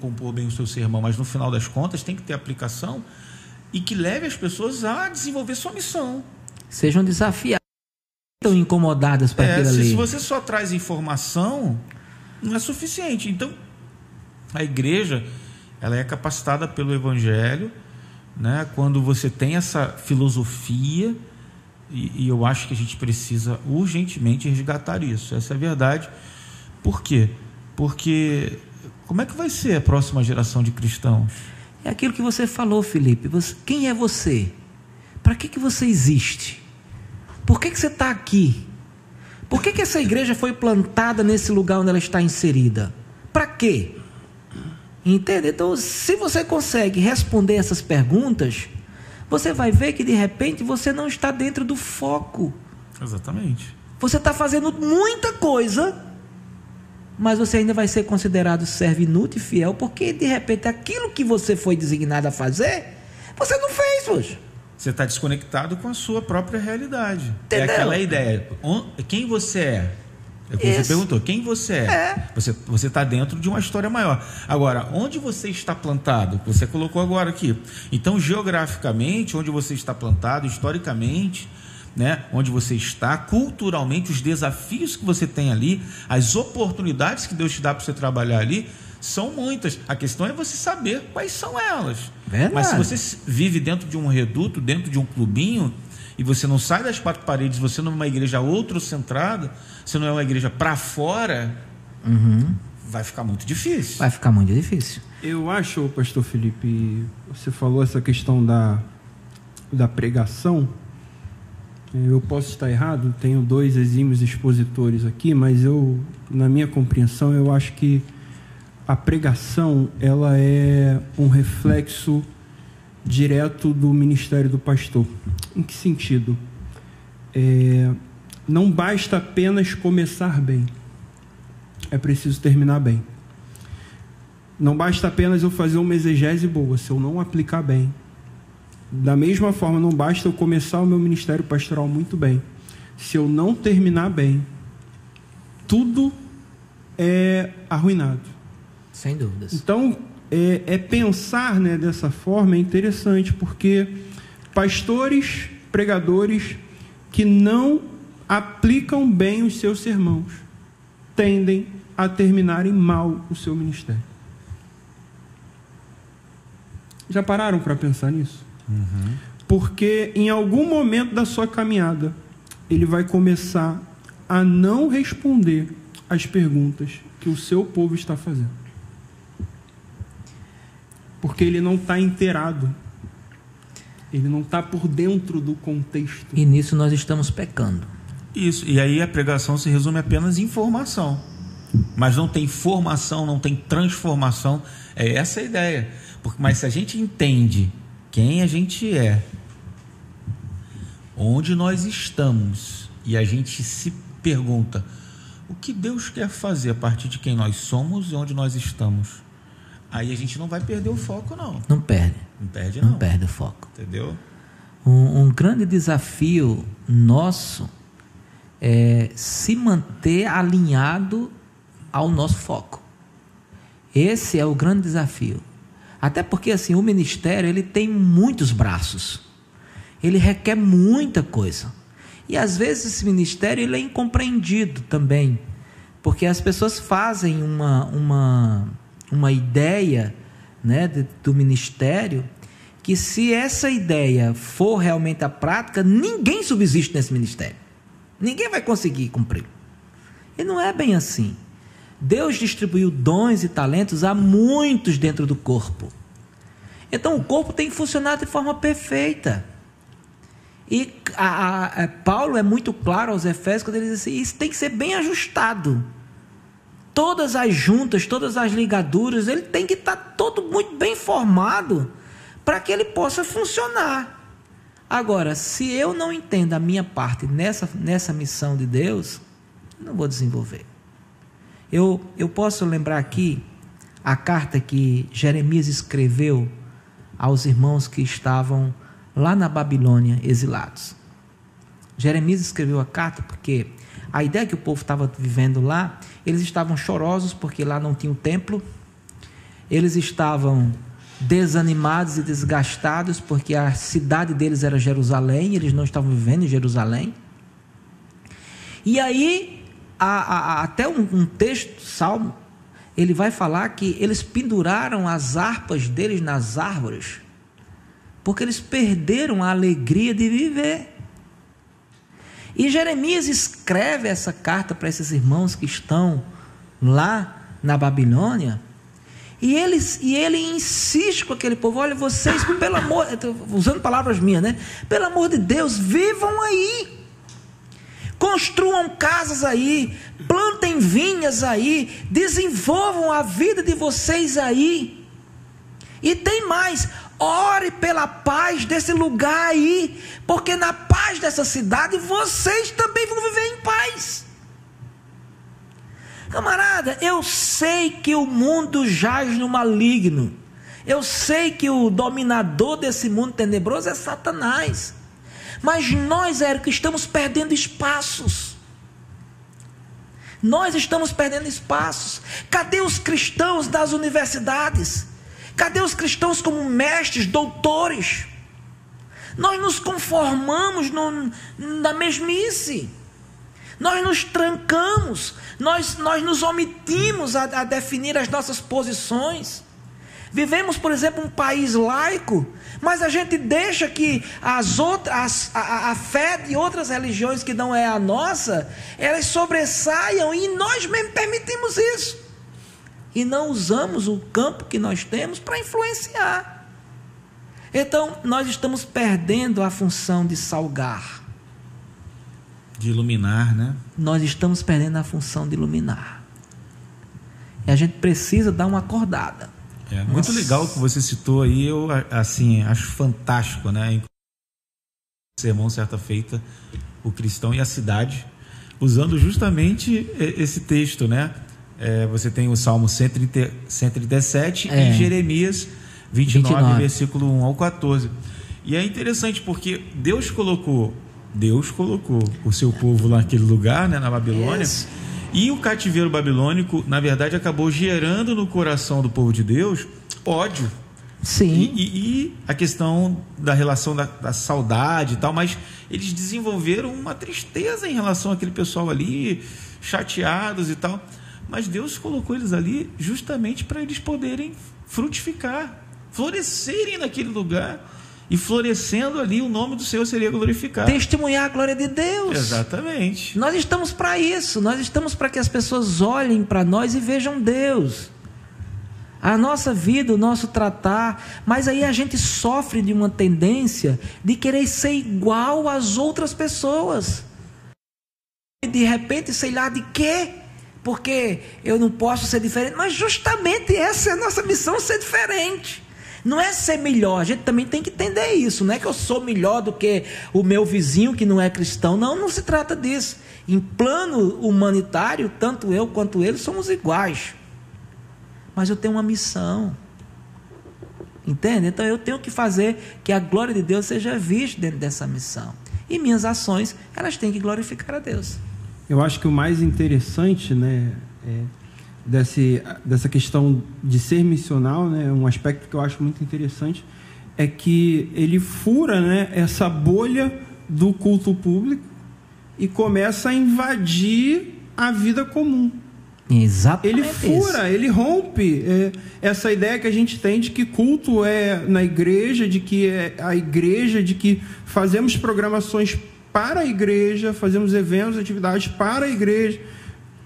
compor bem o seu sermão, mas no final das contas tem que ter aplicação e que leve as pessoas a desenvolver sua missão. Sejam desafiados estão incomodadas para é, aquilo ali. Se você só traz informação, não é suficiente. Então, a igreja, ela é capacitada pelo evangelho, né? Quando você tem essa filosofia, e, e eu acho que a gente precisa urgentemente resgatar isso. Essa é a verdade. Por quê? Porque como é que vai ser a próxima geração de cristãos? É aquilo que você falou, Felipe. Você, quem é você? Para que, que você existe? Por que, que você está aqui? Por que, que essa igreja foi plantada nesse lugar onde ela está inserida? Para quê? Entende? Então, se você consegue responder essas perguntas, você vai ver que de repente você não está dentro do foco. Exatamente. Você está fazendo muita coisa, mas você ainda vai ser considerado servo inútil e fiel, porque de repente aquilo que você foi designado a fazer, você não fez hoje. Você está desconectado com a sua própria realidade. Entendeu? É aquela ideia. Quem você é? É você perguntou. Quem você é? É. Você você está dentro de uma história maior. Agora, onde você está plantado? Você colocou agora aqui. Então, geograficamente, onde você está plantado, historicamente, né, onde você está, culturalmente, os desafios que você tem ali, as oportunidades que Deus te dá para você trabalhar ali, são muitas. A questão é você saber quais são elas. Verdade. Mas se você vive dentro de um reduto, dentro de um clubinho, e você não sai das quatro paredes, você não é uma igreja outrocentrada, você não é uma igreja para fora, vai ficar muito difícil. Vai ficar muito difícil. Eu acho, pastor Felipe, você falou essa questão da, da pregação. Eu posso estar errado, tenho dois exímios expositores aqui, mas eu, na minha compreensão, eu acho que a pregação ela é um reflexo direto do ministério do pastor. Em que sentido? É, não basta apenas começar bem, é preciso terminar bem. Não basta apenas eu fazer uma exegese boa, se eu não aplicar bem. Da mesma forma, não basta eu começar o meu ministério pastoral muito bem. Se eu não terminar bem, tudo é arruinado. Sem dúvidas. Então, é, é pensar né, dessa forma é interessante, porque pastores, pregadores que não aplicam bem os seus sermãos tendem a terminarem mal o seu ministério. Já pararam para pensar nisso? Porque em algum momento da sua caminhada, ele vai começar a não responder às perguntas que o seu povo está fazendo. Porque ele não está inteirado. Ele não está por dentro do contexto. E nisso nós estamos pecando. Isso. E aí a pregação se resume apenas em informação. Mas não tem formação, não tem transformação. É essa a ideia. Porque, mas se a gente entende quem a gente é, onde nós estamos, e a gente se pergunta o que Deus quer fazer a partir de quem nós somos e onde nós estamos, aí a gente não vai perder o foco, não. Não perde. Não perde, Não não. perde o foco. Entendeu? Um, um grande desafio nosso é se manter alinhado ao nosso foco. Esse é o grande desafio. Até porque assim, o ministério ele tem muitos braços. Ele requer muita coisa. E às vezes esse ministério ele é incompreendido também. Porque as pessoas fazem uma, uma, uma ideia né, do ministério que se essa ideia for realmente a prática, ninguém subsiste nesse ministério. Ninguém vai conseguir cumprir. E não é bem assim. Deus distribuiu dons e talentos a muitos dentro do corpo. Então o corpo tem que funcionar de forma perfeita. E a- a- a- Paulo é muito claro aos Efésios quando ele diz assim: isso tem que ser bem ajustado. Todas as juntas, todas as ligaduras, ele tem que estar todo muito bem formado para que ele possa funcionar. Agora, se eu não entendo a minha parte nessa, nessa missão de Deus, não vou desenvolver. Eu, eu posso lembrar aqui a carta que Jeremias escreveu aos irmãos que estavam lá na Babilônia exilados. Jeremias escreveu a carta porque a ideia que o povo estava vivendo lá, eles estavam chorosos porque lá não tinha o templo, eles estavam desanimados e desgastados porque a cidade deles era Jerusalém, eles não estavam vivendo em Jerusalém. E aí, a- a- até um, um texto, Salmo, ele vai falar que eles penduraram as harpas deles nas árvores, porque eles perderam a alegria de viver. E Jeremias escreve essa carta para esses irmãos que estão lá na Babilônia. E ele, e ele insiste com aquele povo: olha, vocês, pelo amor, usando palavras minhas, né? Pelo amor de Deus, vivam aí. Construam casas aí, plantem vinhas aí, desenvolvam a vida de vocês aí. E tem mais, ore pela paz desse lugar aí, porque na paz dessa cidade vocês também vão viver em paz. Camarada, eu sei que o mundo jaz no maligno. Eu sei que o dominador desse mundo tenebroso é Satanás. Mas nós, Érico, estamos perdendo espaços. Nós estamos perdendo espaços. Cadê os cristãos das universidades? Cadê os cristãos como mestres, doutores? Nós nos conformamos no, na mesmice. Nós nos trancamos. Nós, nós nos omitimos a, a definir as nossas posições. Vivemos, por exemplo, um país laico, mas a gente deixa que as outras, a, a, fé de outras religiões que não é a nossa, elas sobressaiam e nós mesmo permitimos isso. E não usamos o campo que nós temos para influenciar. Então, nós estamos perdendo a função de salgar. De iluminar, né? Nós estamos perdendo a função de iluminar. E a gente precisa dar uma acordada. É, muito legal que você citou aí, eu assim, acho fantástico, né? Sermão certa feita, o cristão e a cidade, usando justamente esse texto, né? É, você tem o Salmo 130, 137 é. e Jeremias 29, 29, versículo 1 ao 14. E é interessante porque Deus colocou, Deus colocou o seu povo naquele lugar, né, na Babilônia. Yes e o cativeiro babilônico, na verdade, acabou gerando no coração do povo de Deus ódio. Sim. E, e, e a questão da relação da, da, saudade e tal, mas eles desenvolveram uma tristeza em relação àquele pessoal ali, chateados e tal. Mas Deus colocou eles ali justamente para eles poderem frutificar, florescerem naquele lugar e florescendo ali o nome do Senhor seria glorificado. Testemunhar a glória de Deus. Exatamente. Nós estamos para isso, nós estamos para que as pessoas olhem para nós e vejam Deus. A nossa vida, o nosso tratar, mas aí a gente sofre de uma tendência de querer ser igual às outras pessoas. E de repente, sei lá de quê? Porque eu não posso ser diferente, mas justamente essa é a nossa missão ser diferente. Não é ser melhor, a gente também tem que entender isso. Não é que eu sou melhor do que o meu vizinho que não é cristão. Não, não se trata disso. Em plano humanitário, tanto eu quanto ele somos iguais. Mas eu tenho uma missão. Entende? Então eu tenho que fazer que a glória de Deus seja vista dentro dessa missão. E minhas ações, elas têm que glorificar a Deus. Eu acho que o mais interessante, né, é desse, dessa questão de ser missional, né, um aspecto que eu acho muito interessante é que ele fura né, essa bolha do culto público e começa a invadir a vida comum. Exatamente. Ele fura, ele rompe é, essa ideia que a gente tem de que culto é na igreja, de que é a igreja, de que fazemos programações para a igreja, fazemos eventos, atividades para a igreja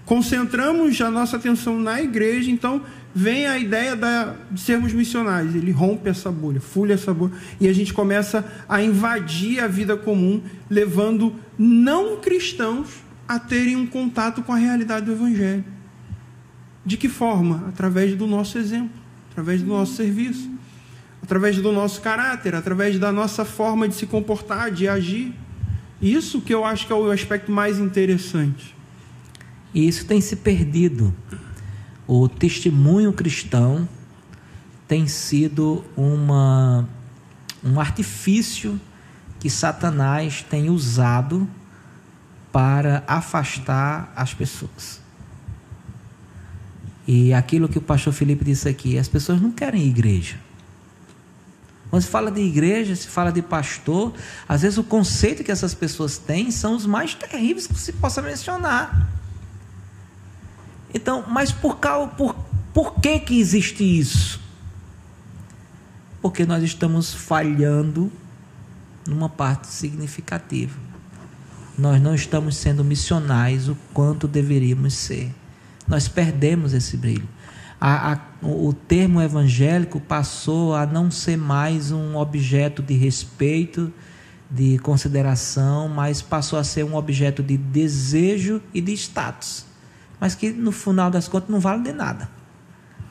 concentramos a nossa atenção na igreja, então vem a ideia da, de sermos missionários. Ele rompe essa bolha, fulha essa bolha, e a gente começa a invadir a vida comum, levando não cristãos a terem um contato com a realidade do Evangelho. De que forma? Através do nosso exemplo, através do nosso serviço, através do nosso caráter, através da nossa forma de se comportar, de agir. Isso que eu acho que é o aspecto mais interessante. E isso tem se perdido. O testemunho cristão tem sido uma, um artifício que Satanás tem usado para afastar as pessoas. E aquilo que o pastor Felipe disse aqui, as pessoas não querem igreja. Quando se fala de igreja, se fala de pastor, às vezes o conceito que essas pessoas têm são os mais terríveis que se possa mencionar. Então, mas por, causa, por, por que, que existe isso? Porque nós estamos falhando numa parte significativa. Nós não estamos sendo missionais o quanto deveríamos ser. Nós perdemos esse brilho. A, a, o termo evangélico passou a não ser mais um objeto de respeito, de consideração, mas passou a ser um objeto de desejo e de status mas que no final das contas não vale de nada.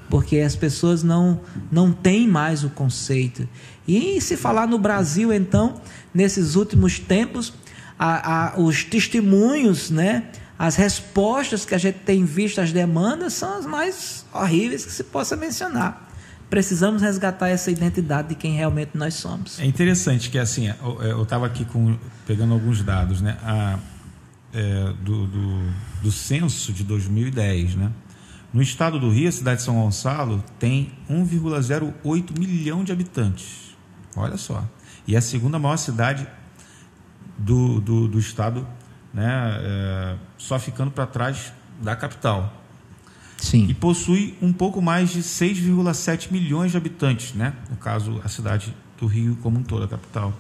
Porque as pessoas não, não têm mais o conceito. E se falar no Brasil, então, nesses últimos tempos, a, a, os testemunhos, né, as respostas que a gente tem visto às demandas são as mais horríveis que se possa mencionar. precisamos resgatar essa identidade de quem realmente nós somos. É interessante que assim, eu estava aqui com, pegando alguns dados, né? A, é, do, do, do censo de 2010, né? No estado do Rio, a cidade de São Gonçalo tem 1,08 milhão de habitantes. Olha só. E é a segunda maior cidade do, do, do estado, né? É, só ficando para trás da capital. Sim. E possui um pouco mais de 6,7 milhões de habitantes, né? No caso, a cidade do Rio como um todo, a capital.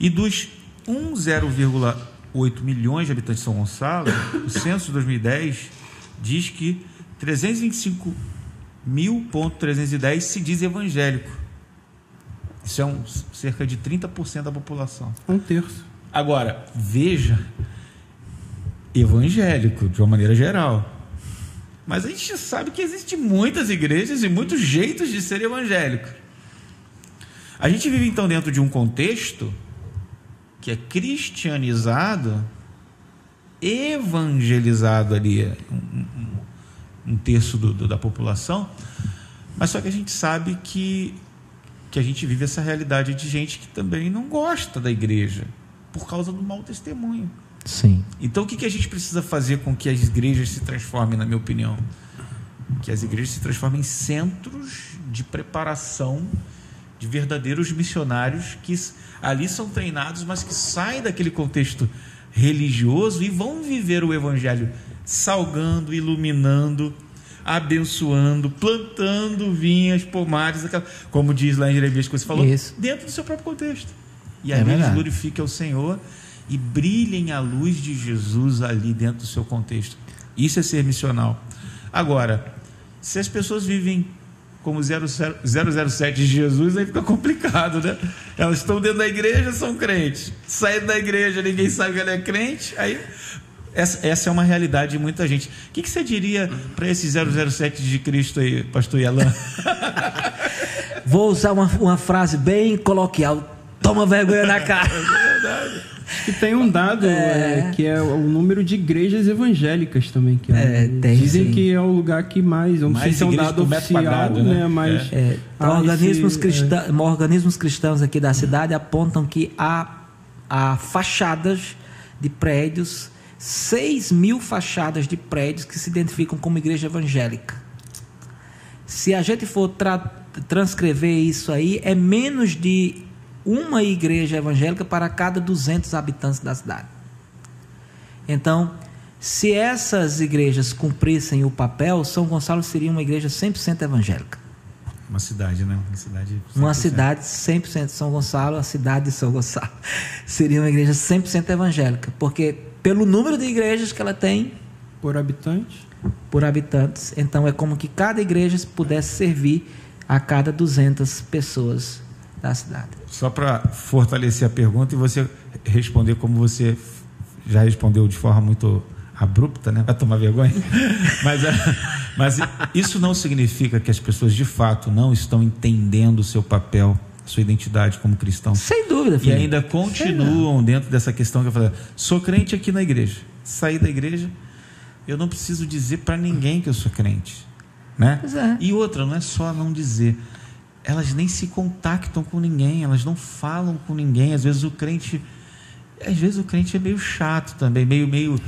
E dos 1,08 milhões de habitantes de São Gonçalo, o censo de 2010 diz que 325.310 se diz evangélico. Isso é um, cerca de 30% da população. Um terço. Agora, veja, evangélico, de uma maneira geral. Mas a gente sabe que existem muitas igrejas e muitos jeitos de ser evangélico. A gente vive então dentro de um contexto que é cristianizado, evangelizado ali, um, um, um terço do, do, da população, mas só que a gente sabe que, que a gente vive essa realidade de gente que também não gosta da igreja por causa do mau testemunho. Sim. Então, o que, que a gente precisa fazer com que as igrejas se transformem, na minha opinião? Que as igrejas se transformem em centros de preparação de verdadeiros missionários que ali são treinados, mas que saem daquele contexto religioso e vão viver o evangelho salgando, iluminando, abençoando, plantando vinhas, pomares, como diz lá em Jeremias que você falou, Isso. dentro do seu próprio contexto. E É ali eles glorificam o Senhor e brilhem a luz de Jesus ali dentro do seu contexto. Isso é ser missional. Agora, se as pessoas vivem como 007 de Jesus, aí fica complicado, né? Elas estão dentro da igreja, são crentes. Saem da igreja, ninguém sabe que ela é crente. Aí, essa, essa é uma realidade de muita gente. O que, que você diria para esse 007 de Cristo aí, pastor Yalan? Vou usar uma, uma frase bem coloquial. Toma vergonha na cara. E tem um dado É. é, que é o número de igrejas evangélicas também. Que É, tem, dizem sim. que é o lugar que mais, eu não Mais sei se é um dado oficial, quadrado, né? né? Mas É, organismos, esse- cristã- organismos cristãos aqui da cidade apontam que há, há fachadas de prédios, 6 mil fachadas de prédios que se identificam como igreja evangélica. Se a gente for tra- transcrever isso aí, é menos de uma igreja evangélica para cada 200 habitantes da cidade. Então, se essas igrejas cumprissem o papel, São Gonçalo seria uma igreja 100% evangélica. Uma cidade, né? Uma cidade. Uma 100%. cidade 100% São Gonçalo, a cidade de São Gonçalo, seria uma igreja 100% evangélica, porque pelo número de igrejas que ela tem por habitante. por habitantes, então é como que cada igreja pudesse servir a cada 200 pessoas da cidade. Só para fortalecer a pergunta e você responder como você já respondeu de forma muito abrupta, né? Vai tomar vergonha. mas, é, mas isso não significa que as pessoas de fato não estão entendendo o seu papel, sua identidade como cristão. Sem dúvida, E Felipe. ainda continuam dentro dessa questão que eu falei: sou crente aqui na igreja. Saí da igreja, eu não preciso dizer para ninguém que eu sou crente. Né? É. E outra, não é só não dizer. Elas nem se contactam com ninguém, elas não falam com ninguém. Às vezes o crente. Às vezes o crente é meio chato também, meio, meio,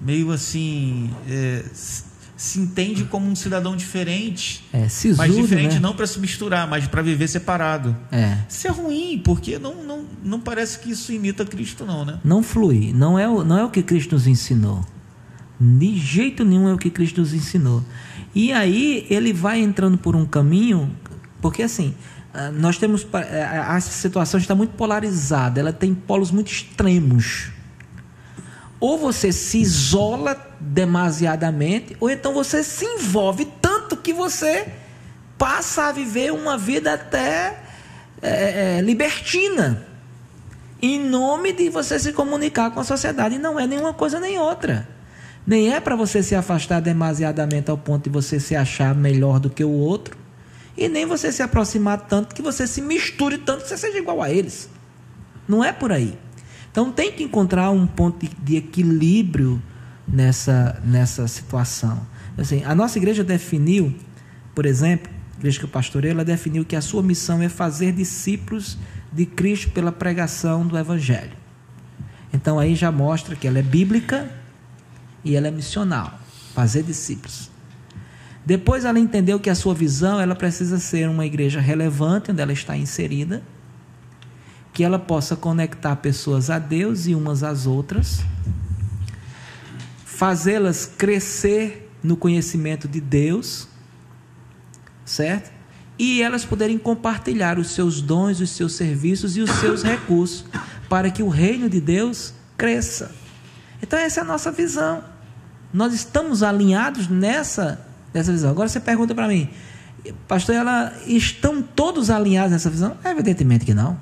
meio assim. é, se- entende como um cidadão diferente. É, sisudo, Mas diferente né? não para se misturar, mas para viver separado. É. Isso é ruim, porque não, não, não parece que isso imita Cristo, não, né? Não flui. Não é, o, não é o que Cristo nos ensinou. De jeito nenhum é o que Cristo nos ensinou. E aí ele vai entrando por um caminho, porque assim, ah, nós temos. eh, A situação está muito polarizada, ela tem polos muito extremos. Ou você se isola demasiadamente, ou então você se envolve tanto que você passa a viver uma vida até eh, libertina em nome de você se comunicar com a sociedade. Não é nenhuma coisa nem outra. Nem é para você se afastar demasiadamente ao ponto de você se achar melhor do que o outro. E nem você se aproximar tanto que você se misture tanto que você seja igual a eles. Não é por aí. Então tem que encontrar um ponto de, equilíbrio nessa, nessa situação. Assim, a nossa igreja definiu, por exemplo, igreja que eu pastorei, ela definiu que a sua missão é fazer discípulos de Cristo pela pregação do Evangelho. Então aí já mostra que ela é bíblica e ela é missional, fazer discípulos. Depois ela entendeu que a sua visão ela precisa ser uma igreja relevante onde ela está inserida, que ela possa conectar pessoas a Deus e umas às outras, fazê-las crescer no conhecimento de Deus, certo? E elas poderem compartilhar os seus dons, os seus serviços e os seus recursos para que o reino de Deus cresça. Então essa é a nossa visão. Nós estamos alinhados nessa, nessa visão. Agora você pergunta para mim, pastor, ela estão todos alinhados nessa visão? Evidentemente que não.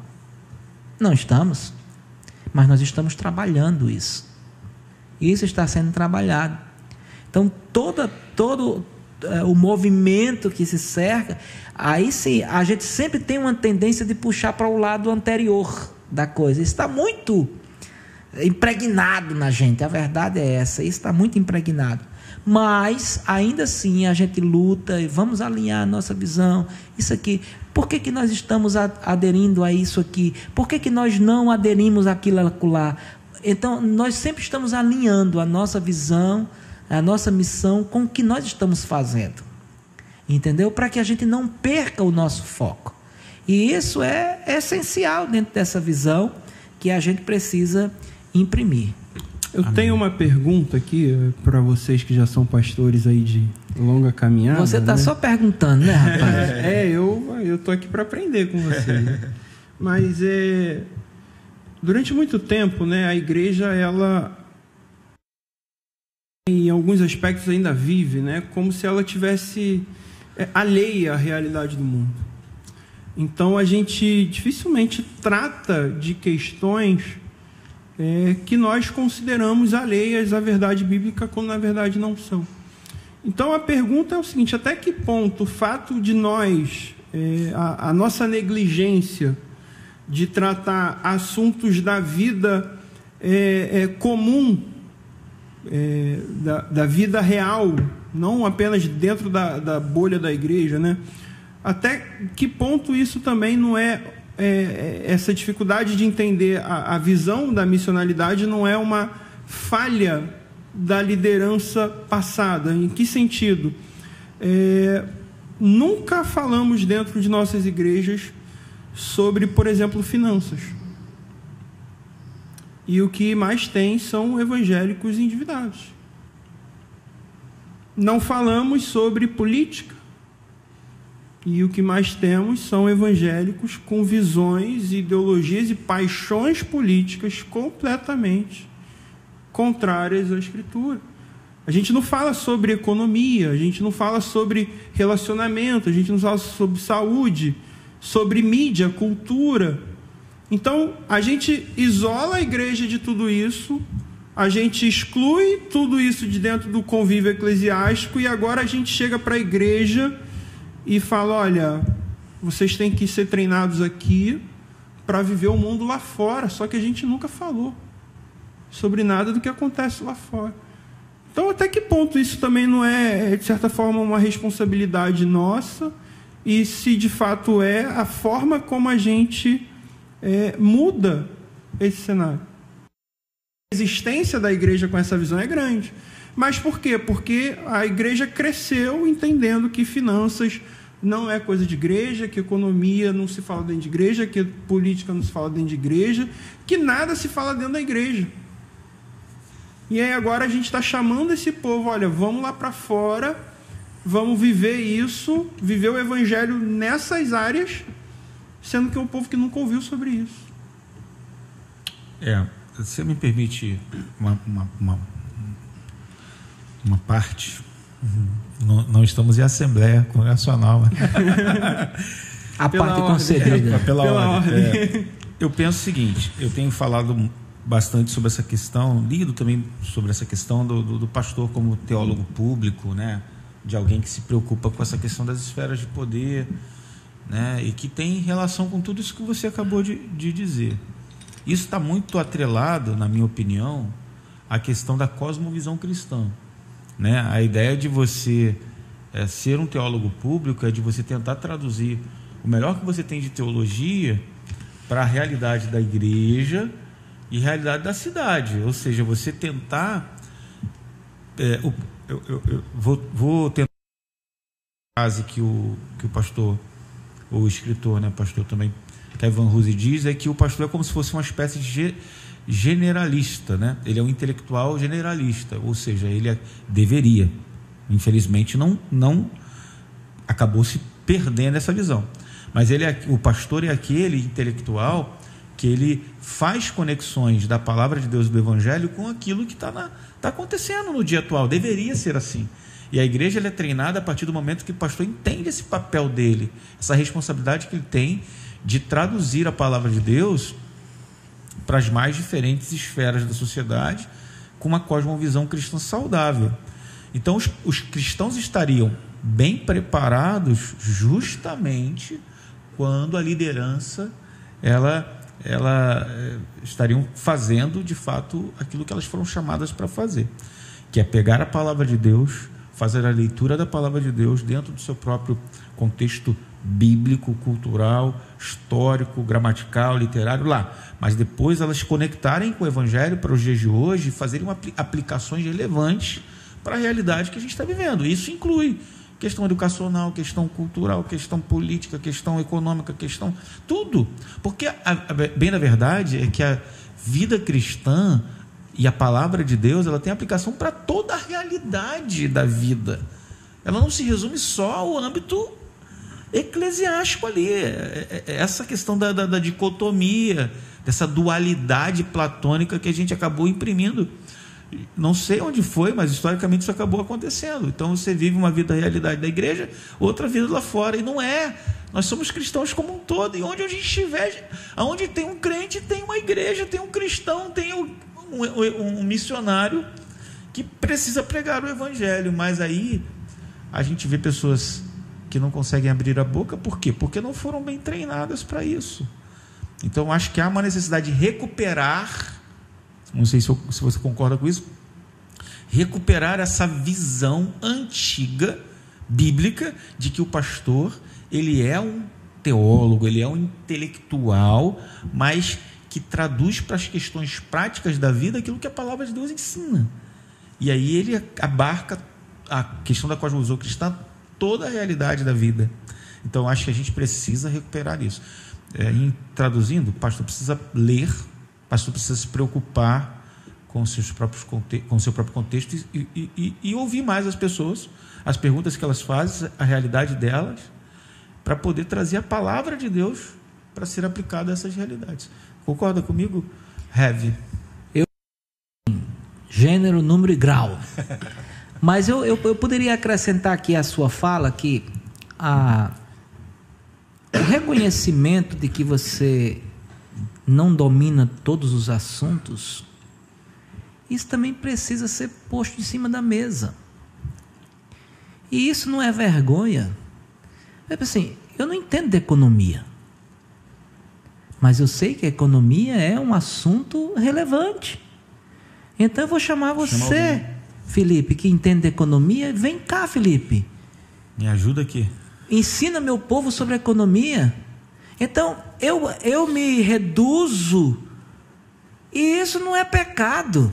Não estamos. Mas nós estamos trabalhando isso. Isso está sendo trabalhado. Então, toda, todo é, o movimento que se cerca, aí sim, a gente sempre tem uma tendência de puxar para o lado anterior da coisa. Isso está muito impregnado na gente. A verdade é essa. Isso está muito impregnado. Mas, ainda assim, a gente luta e vamos alinhar a nossa visão. Isso aqui. Por que, que nós estamos aderindo a isso aqui? Por que, que nós não aderimos àquilo lá? Então, nós sempre estamos alinhando a nossa visão, a nossa missão com o que nós estamos fazendo. Entendeu? Para que a gente não perca o nosso foco. E isso é essencial dentro dessa visão que a gente precisa imprimir. Eu Amém. tenho uma pergunta aqui eh, para vocês que já são pastores aí de longa caminhada. Você está né? só perguntando, né, rapaz? é, eu eu tô aqui para aprender com você. Né? Mas é durante muito tempo, né, a igreja ela em alguns aspectos ainda vive, né, como se ela tivesse é, alheia à realidade do mundo. Então a gente dificilmente trata de questões é, que nós consideramos alheias à verdade bíblica, quando na verdade não são. Então a pergunta é o seguinte: até que ponto o fato de nós, é, a, a, nossa negligência de tratar assuntos da vida é, é comum, é, da, da, vida real, não apenas dentro da, da bolha da igreja, né? Até que ponto isso também não é é, é, essa dificuldade de entender a, a visão da missionalidade não é uma falha da liderança passada. Em que sentido? É, nunca falamos dentro de nossas igrejas sobre, por exemplo, finanças. E o que mais tem são evangélicos endividados. Não falamos sobre política. E o que mais temos são evangélicos com visões, ideologias e paixões políticas completamente contrárias à Escritura. A gente não fala sobre economia, a gente não fala sobre relacionamento, a gente não fala sobre saúde, sobre mídia, cultura. Então, a gente isola a igreja de tudo isso, a gente exclui tudo isso de dentro do convívio eclesiástico e agora a gente chega para a igreja e fala: olha, vocês têm que ser treinados aqui para viver o mundo lá fora. Só que a gente nunca falou sobre nada do que acontece lá fora. Então, até que ponto isso também não é, de certa forma, uma responsabilidade nossa? E se de fato é, a forma como a gente é, muda esse cenário? A existência da igreja com essa visão é grande. Mas por quê? Porque a igreja cresceu entendendo que finanças não é coisa de igreja, que economia não se fala dentro de igreja, que política não se fala dentro de igreja, que nada se fala dentro da igreja. E aí agora a gente está chamando esse povo, olha, vamos lá para fora, vamos viver isso, viver o evangelho nessas áreas, sendo que é um povo que nunca ouviu sobre isso. É, você me permite uma, uma, uma, uma parte. Uhum não, não estamos em Assembleia Congregacional. A pela parte ordem, concedida. É, pela, pela ordem. ordem. É, eu penso o seguinte: eu tenho falado bastante sobre essa questão, lido também sobre essa questão do, do, do, pastor como teólogo público, né? de alguém que se preocupa com essa questão das esferas de poder, né? e que tem relação com tudo isso que você acabou de, de dizer. Isso está muito atrelado, na minha opinião, à questão da cosmovisão cristã. Né? A ideia de você É, ser um teólogo público é de você tentar traduzir o melhor que você tem de teologia para a realidade da igreja e realidade da cidade. Ou seja, você tentar. É, o, eu, eu, eu vou, vou tentar a frase que o, que o pastor, o escritor, né, pastor também, Kevin Ruse diz, é que o pastor é como se fosse uma espécie de generalista, né? Ele é um intelectual generalista, ou seja, ele é, deveria, infelizmente não não acabou se perdendo essa visão. Mas ele é, o pastor é aquele intelectual que ele faz conexões da palavra de Deus do Evangelho com aquilo que está tá acontecendo no dia atual. Deveria ser assim. E a igreja é treinada a partir do momento que o pastor entende esse papel dele, essa responsabilidade que ele tem de traduzir a palavra de Deus para as mais diferentes esferas da sociedade com uma cosmovisão cristã saudável. Então, os, os cristãos estariam bem preparados justamente quando a liderança ela ela eh, estariam fazendo de fato aquilo que elas foram chamadas para fazer, que é pegar a palavra de Deus, fazer a leitura da palavra de Deus dentro do seu próprio contexto bíblico, cultural, histórico, gramatical, literário lá, mas depois elas conectarem com o evangelho para os dias de hoje, fazerem aplicações relevantes para a realidade que a gente está vivendo. Isso inclui questão educacional, questão cultural, questão política, questão econômica, questão tudo. Porque, a, a, bem na verdade, é que a vida cristã e a palavra de Deus ela tem aplicação para toda a realidade da vida. Ela não se resume só ao âmbito eclesiástico ali. É, é, é essa questão da, da, da dicotomia, dessa dualidade platônica que a gente acabou imprimindo não sei onde foi, mas historicamente isso acabou acontecendo. Então você vive uma vida realidade da igreja, outra vida lá fora. E não é. Nós somos cristãos como um todo. E onde a gente estiver, aonde tem um crente, tem uma igreja, tem um cristão, tem um, um, um missionário que precisa pregar o evangelho. Mas aí a gente vê pessoas que não conseguem abrir a boca, por quê? Porque não foram bem treinadas para isso. Então acho que há uma necessidade de recuperar não sei se, eu, se você concorda com isso. Recuperar essa visão antiga, bíblica, de que o pastor ele é um teólogo, ele é um intelectual, mas que traduz para as questões práticas da vida aquilo que a palavra de Deus ensina. E aí ele abarca a questão da cosmovisão cristã, toda a realidade da vida. Então acho que a gente precisa recuperar isso. É, em, traduzindo, o pastor precisa ler pastor precisa se preocupar com, seus próprios, com o seu próprio contexto e, e, e, e ouvir mais as pessoas, as perguntas que elas fazem, a realidade delas, para poder trazer a palavra de Deus para ser aplicada a essas realidades. Concorda comigo, Heavy? Eu gênero, número e grau. Mas eu, eu, eu, poderia acrescentar aqui a sua fala que a, o reconhecimento de que você não domina todos os assuntos, isso também precisa ser posto em cima da mesa. E isso não é vergonha. É assim, eu não entendo de economia. Mas eu sei que a economia é um assunto relevante. Então eu vou chamar você, Felipe, que entende de economia. Vem cá, Felipe. Me ajuda aqui. Ensina meu povo sobre economia. Então, eu, eu me reduzo, e isso não é pecado,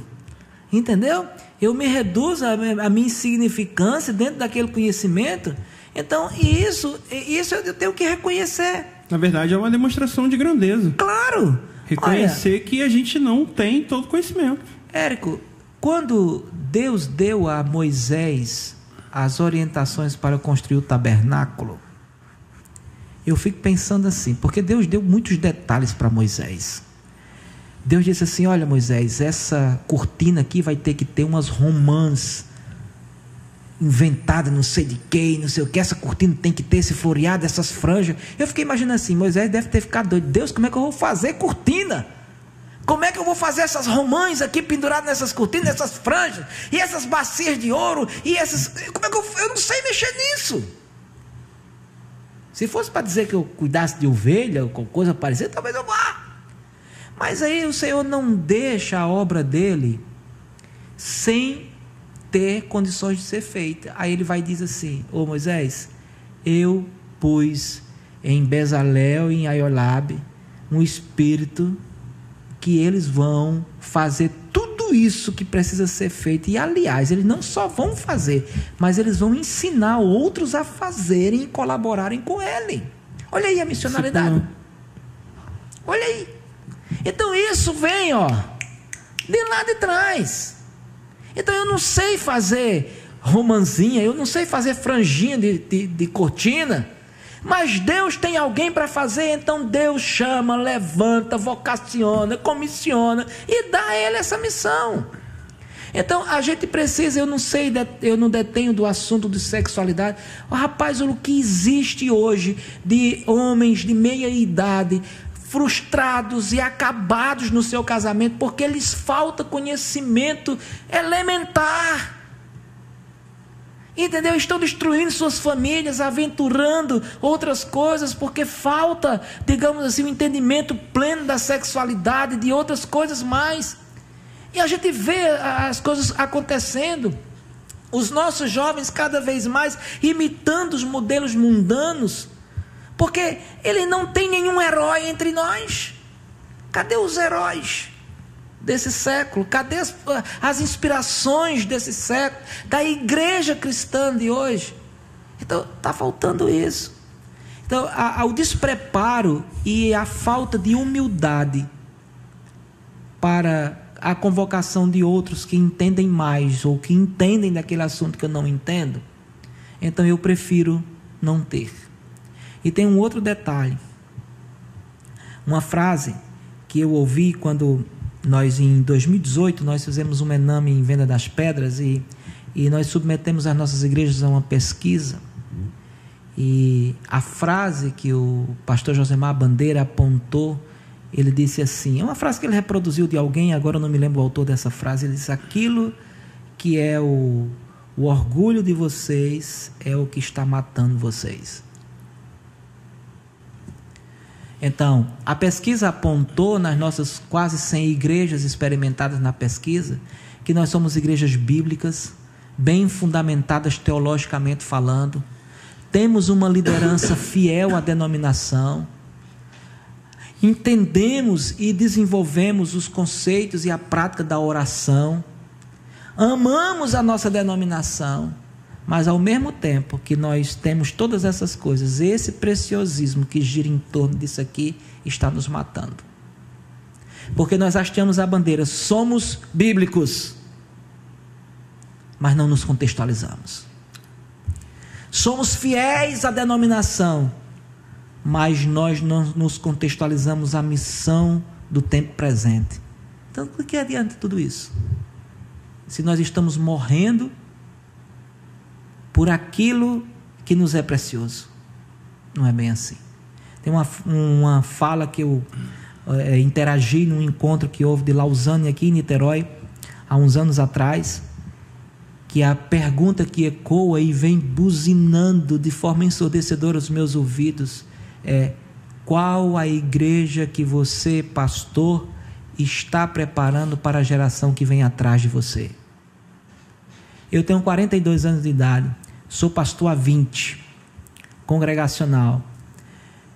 entendeu? Eu me reduzo a, a minha insignificância dentro daquele conhecimento. Então, isso, isso eu tenho que reconhecer. Na verdade, é uma demonstração de grandeza. Claro! Reconhecer Olha, que a gente não tem todo conhecimento. Érico, quando Deus deu a Moisés as orientações para construir o tabernáculo, eu fico pensando assim, porque Deus deu muitos detalhes para Moisés. Deus disse assim: Olha, Moisés, essa cortina aqui vai ter que ter umas romãs inventadas, não sei de quem, não sei o que. Essa cortina tem que ter esse floreado, essas franjas. Eu fiquei imaginando assim: Moisés deve ter ficado doido. Deus, como é que eu vou fazer cortina? Como é que eu vou fazer essas romãs aqui penduradas nessas cortinas, nessas franjas, e essas bacias de ouro, e essas. Como é que eu. Eu não sei mexer nisso. Se fosse para dizer que eu cuidasse de ovelha ou coisa parecida, talvez eu vá. Mas aí o Senhor não deixa a obra dele sem ter condições de ser feita. Aí ele vai dizer assim: Ô Moisés, eu pus em Bezalel e em Aiolabe um espírito que eles vão fazer tudo isso que precisa ser feito. E aliás, eles não só vão fazer, mas eles vão ensinar outros a fazerem e colaborarem com ele. Olha aí a missionalidade. Olha aí. Então isso vem, ó, de lá de trás. Então eu não sei fazer romanzinha, eu não sei fazer franjinha de, de, de cortina. Mas Deus tem alguém para fazer, então Deus chama, levanta, vocaciona, comissiona e dá a ele essa missão. Então a gente precisa, eu não sei, eu não detenho do assunto de sexualidade. Rapaz, o que existe hoje de homens de meia idade frustrados e acabados no seu casamento porque lhes falta conhecimento elementar. Entendeu? Estão destruindo suas famílias, aventurando outras coisas, porque falta, digamos assim, o um entendimento pleno da sexualidade, de outras coisas mais. E a gente vê as coisas acontecendo, os nossos jovens cada vez mais imitando os modelos mundanos, porque ele não tem nenhum herói entre nós. Cadê os heróis? Desse século? Cadê as, as inspirações desse século? Da igreja cristã de hoje? Então, está faltando isso. Então, a, a, o despreparo e a falta de humildade para a convocação de outros que entendem mais ou que entendem daquele assunto que eu não entendo, então eu prefiro não ter. E tem um outro detalhe. Uma frase que eu ouvi quando nós, em 2018, nós fizemos um ename em Venda das Pedras e, e nós submetemos as nossas igrejas a uma pesquisa. E a frase que o pastor Josemar Bandeira apontou, ele disse assim: é uma frase que ele reproduziu de alguém, agora eu não me lembro o autor dessa frase. Ele disse: Aquilo que é o, o orgulho de vocês é o que está matando vocês. Então, a pesquisa apontou nas nossas quase 100 igrejas experimentadas na pesquisa que nós somos igrejas bíblicas, bem fundamentadas teologicamente falando, temos uma liderança fiel à denominação, entendemos e desenvolvemos os conceitos e a prática da oração, amamos a nossa denominação mas ao mesmo tempo que nós temos todas essas coisas, esse preciosismo que gira em torno disso aqui está nos matando. Porque nós hasteamos a bandeira, somos bíblicos, mas não nos contextualizamos. Somos fiéis à denominação, mas nós não nos contextualizamos à missão do tempo presente. Então, o que adianta tudo isso? Se nós estamos morrendo por aquilo que nos é precioso. Não é bem assim. Tem uma, uma fala que eu é, interagi num encontro que houve de Lausanne aqui em Niterói, há uns anos atrás, que a pergunta que ecoa e vem buzinando de forma ensurdecedora os meus ouvidos é: qual a igreja que você, pastor, está preparando para a geração que vem atrás de você? Eu tenho 42 anos de idade Sou pastor há 20, congregacional.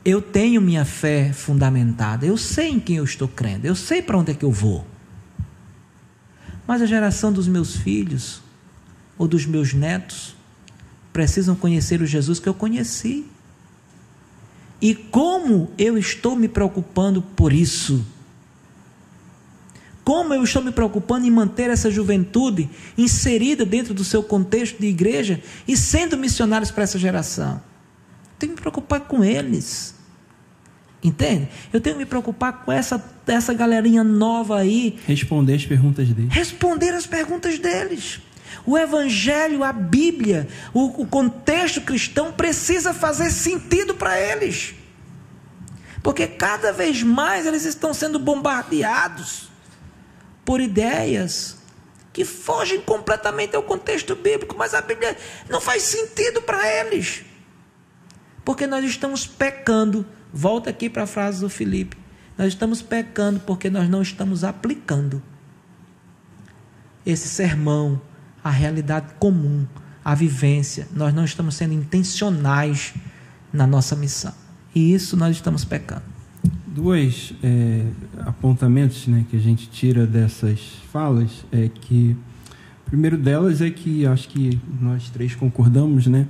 Eu tenho minha fé fundamentada. Eu sei em quem eu estou crendo. Eu sei para onde é que eu vou. Mas a geração dos meus filhos ou dos meus netos precisam conhecer o Jesus que eu conheci. E como eu estou me preocupando por isso? Como eu estou me preocupando em manter essa juventude inserida dentro do seu contexto de igreja e sendo missionários para essa geração? Tenho que me preocupar com eles. Entende? Eu tenho que me preocupar com essa, essa galerinha nova aí. Responder as perguntas deles. Responder as perguntas deles. O Evangelho, a Bíblia, o, o contexto cristão precisa fazer sentido para eles. Porque cada vez mais eles estão sendo bombardeados por ideias que fogem completamente ao contexto bíblico, mas a Bíblia não faz sentido para eles. Porque nós estamos pecando. Volta aqui para a frase do Felipe. Nós estamos pecando porque nós não estamos aplicando esse sermão, a realidade comum, a vivência. Nós não estamos sendo intencionais na nossa missão. E isso nós estamos pecando. Dois é, apontamentos né, que a gente tira dessas falas é que o primeiro delas é que acho que nós três concordamos, né?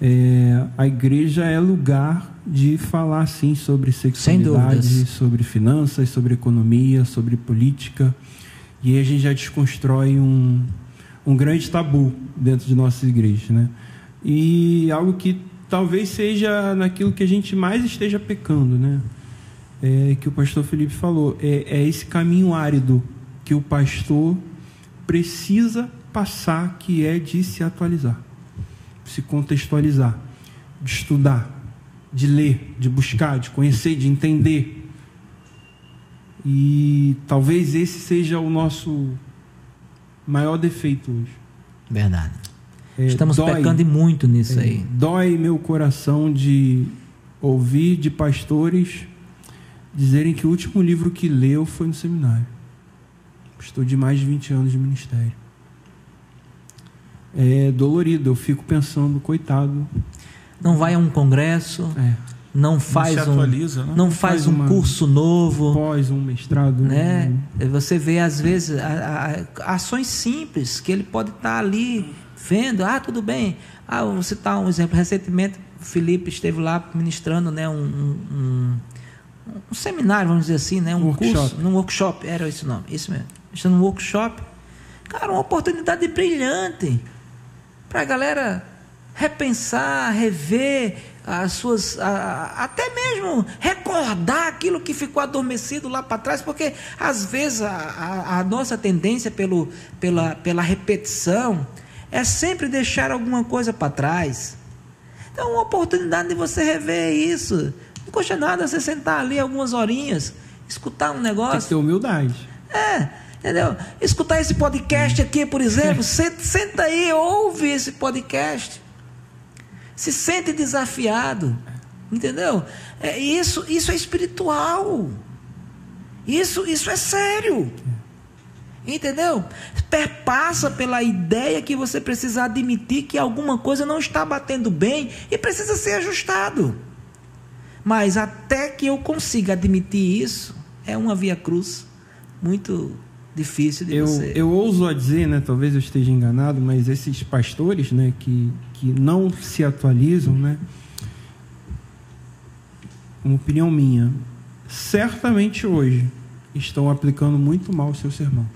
É, a igreja é lugar de falar sim sobre sexualidade, sobre finanças, sobre economia, sobre política. E aí a gente já desconstrói um, um grande tabu dentro de nossas igrejas, né? E algo que talvez seja naquilo que a gente mais esteja pecando, né? É, que o pastor Felipe falou, é, é esse caminho árido que o pastor precisa passar, que é de se atualizar, se contextualizar, de estudar, de ler, de buscar, de conhecer, de entender. E talvez esse seja o nosso maior defeito hoje. Verdade. É, Estamos dói, pecando muito nisso é, aí. Dói meu coração de ouvir de pastores dizerem que o último livro que leu foi no seminário. Estou de mais de 20 anos de ministério. É dolorido, eu fico pensando, coitado. Não vai a um congresso, é. não faz não atualiza, um, né? não faz, faz um curso novo, pós um mestrado, né? Você vê às vezes a, a, ações simples que ele pode estar ali vendo, ah, tudo bem. Ah, vou citar um exemplo. Recentemente, o Felipe esteve lá ministrando né, um, um, um seminário, vamos dizer assim, né, um workshop. curso, num workshop, era esse o nome, isso mesmo. Está num workshop. Cara, uma oportunidade brilhante para a galera repensar, rever as suas. A, até mesmo recordar aquilo que ficou adormecido lá para trás, porque às vezes a, a, a nossa tendência pelo, pela, pela repetição é sempre deixar alguma coisa para trás. Então, uma oportunidade de você rever isso. Não custa nada você sentar ali algumas horinhas, escutar um negócio. Tem que ter humildade. É, entendeu? Escutar esse podcast aqui, por exemplo, senta, senta aí, ouve esse podcast. Se sente desafiado. Entendeu? É, isso, isso é espiritual. Isso, isso é sério. Entendeu? Perpassa pela ideia que você precisa admitir que alguma coisa não está batendo bem e precisa ser ajustado. Mas até que eu consiga admitir isso, é uma via cruz muito difícil de eu, você. Eu ouso a dizer, né, talvez eu esteja enganado, mas esses pastores, né, que, que não se atualizam, né, uma opinião minha, certamente hoje estão aplicando muito mal os seus sermões.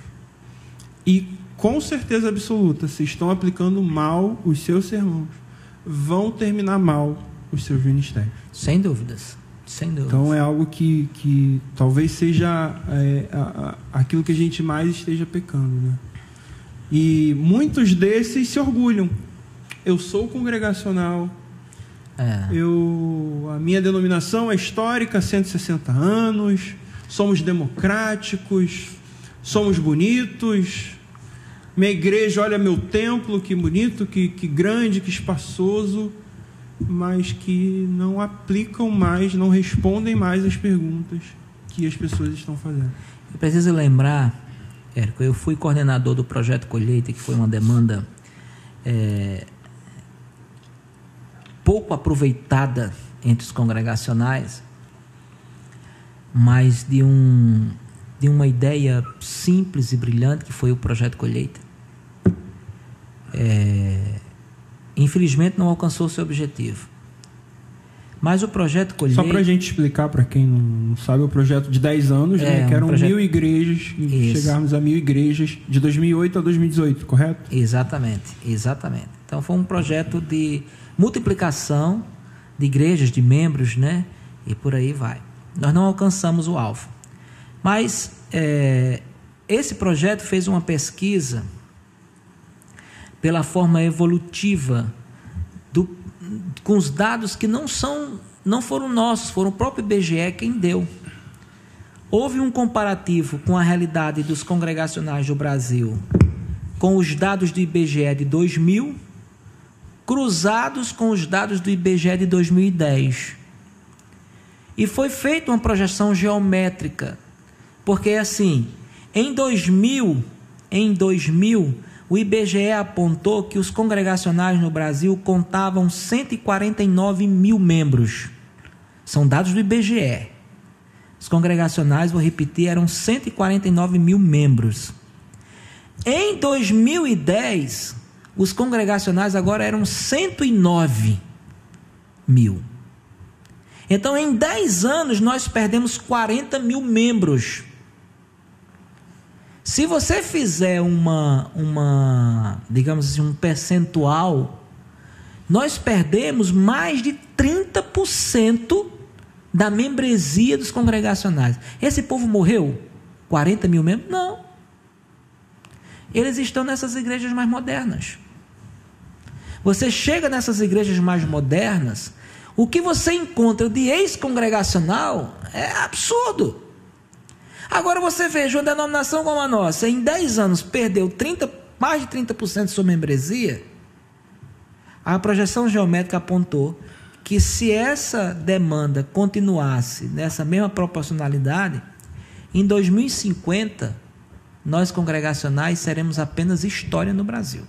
E com certeza absoluta, se estão aplicando mal os seus sermões, vão terminar mal os seus ministérios. Sem dúvidas. Sem dúvidas. Então é algo que, que talvez seja é, a, a, aquilo que a gente mais esteja pecando. Né? E muitos desses se orgulham. Eu sou congregacional. É. Eu, a minha denominação é histórica, 160 anos. Somos democráticos somos bonitos. Minha igreja, olha meu templo, que bonito, que, que grande, que espaçoso, mas que não aplicam mais, não respondem mais as perguntas que as pessoas estão fazendo. Eu preciso lembrar, Érico, eu fui coordenador do projeto Colheita, que foi uma demanda é, pouco aproveitada entre os congregacionais, mas de um de uma ideia simples e brilhante que foi o projeto Colheita. É, infelizmente não alcançou seu objetivo. Mas o projeto Colheita. Só para a gente explicar para quem não sabe, o projeto de 10 anos, é, né, que eram um projeto... mil igrejas, e chegarmos a mil igrejas de 2008 a 2018, correto? Exatamente, exatamente. Então foi um projeto de multiplicação de igrejas, de membros, né? E por aí vai. Nós não alcançamos o alvo. Mas é, esse projeto fez uma pesquisa pela forma evolutiva do, com os dados que não são não foram nossos, foram o próprio IBGE quem deu. Houve um comparativo com a realidade dos congregacionais do Brasil com os dados do IBGE de 2000 cruzados com os dados do IBGE de 2010. E foi feita uma projeção geométrica porque assim, em 2000, em 2000, o IBGE apontou que os congregacionais no Brasil contavam 149 mil membros. São dados do IBGE. Os congregacionais, vou repetir, eram 149 mil membros. Em 2010, os congregacionais agora eram 109 mil. Então, em 10 anos, nós perdemos 40 mil membros. Se você fizer uma, uma, digamos assim, um percentual, nós perdemos mais de 30% da membresia dos congregacionais. Esse povo morreu? 40 mil membros? Não. Eles estão nessas igrejas mais modernas. Você chega nessas igrejas mais modernas, o que você encontra de ex-congregacional é absurdo. Agora você veja uma denominação como a nossa, em 10 anos perdeu 30, mais de 30% de sua membresia. A projeção geométrica apontou que se essa demanda continuasse nessa mesma proporcionalidade, em 2050 nós congregacionais seremos apenas história no Brasil.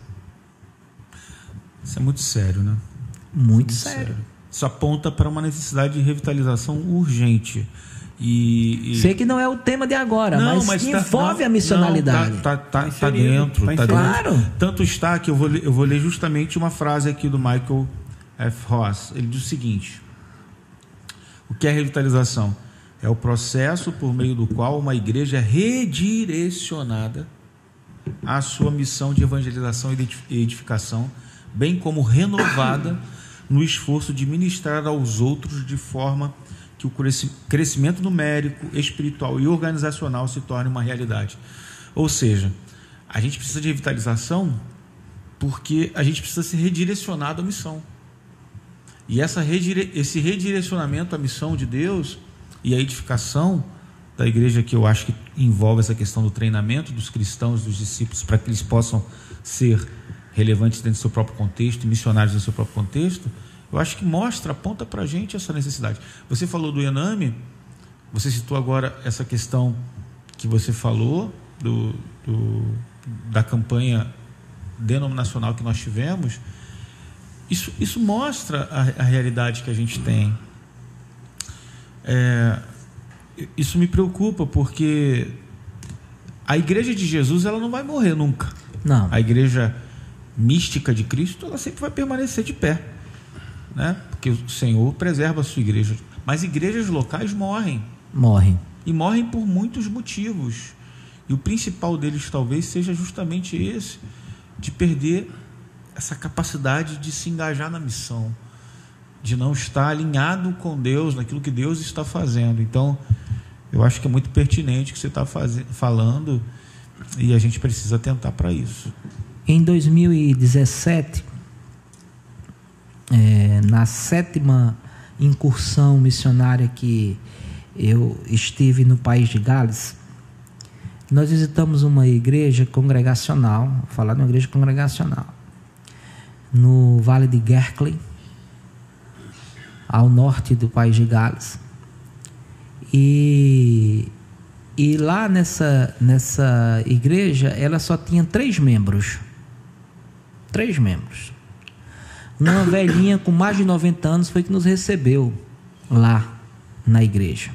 Isso é muito sério, né? Muito, muito sério. sério. Isso aponta para uma necessidade de revitalização urgente. E, e... Sei que não é o tema de agora, não, mas, mas tá, envolve não, a missionalidade. Está tá, tá, tá dentro, tá, tá claro. Dentro. Tanto está que eu vou, eu vou ler justamente uma frase aqui do Michael F. Ross. Ele diz o seguinte: O que é revitalização? É o processo por meio do qual uma igreja é redirecionada à sua missão de evangelização e edificação, bem como renovada no esforço de ministrar aos outros de forma que o crescimento numérico, espiritual e organizacional se torne uma realidade. Ou seja, a gente precisa de revitalização porque a gente precisa ser redirecionado à missão. E essa redire... esse redirecionamento à missão de Deus e a edificação da igreja, que eu acho que envolve essa questão do treinamento dos cristãos, dos discípulos, para que eles possam ser relevantes dentro do seu próprio contexto, missionários no seu próprio contexto, eu acho que mostra, aponta para a gente essa necessidade. Você falou do Ename, você citou agora essa questão que você falou do, do, da campanha denominacional que nós tivemos. Isso, isso mostra a, a realidade que a gente tem. É, isso me preocupa porque a igreja de Jesus ela não vai morrer nunca. Não. A igreja mística de Cristo ela sempre vai permanecer de pé né? Porque o Senhor preserva a sua igreja. Mas igrejas locais morrem. Morrem. E morrem por muitos motivos. E o principal deles talvez seja justamente esse, de perder essa capacidade de se engajar na missão, de não estar alinhado com Deus, naquilo que Deus está fazendo. Então, eu acho que é muito pertinente o que você está falando e a gente precisa tentar para isso. Em 2017, é, na sétima incursão missionária que eu estive no país de Gales, nós visitamos uma igreja congregacional, vou falar de uma igreja congregacional, no Vale de Gerkley, ao norte do país de Gales. E, e lá nessa, nessa igreja, ela só tinha três membros. Três membros. Uma velhinha com mais de 90 anos foi que nos recebeu lá na igreja.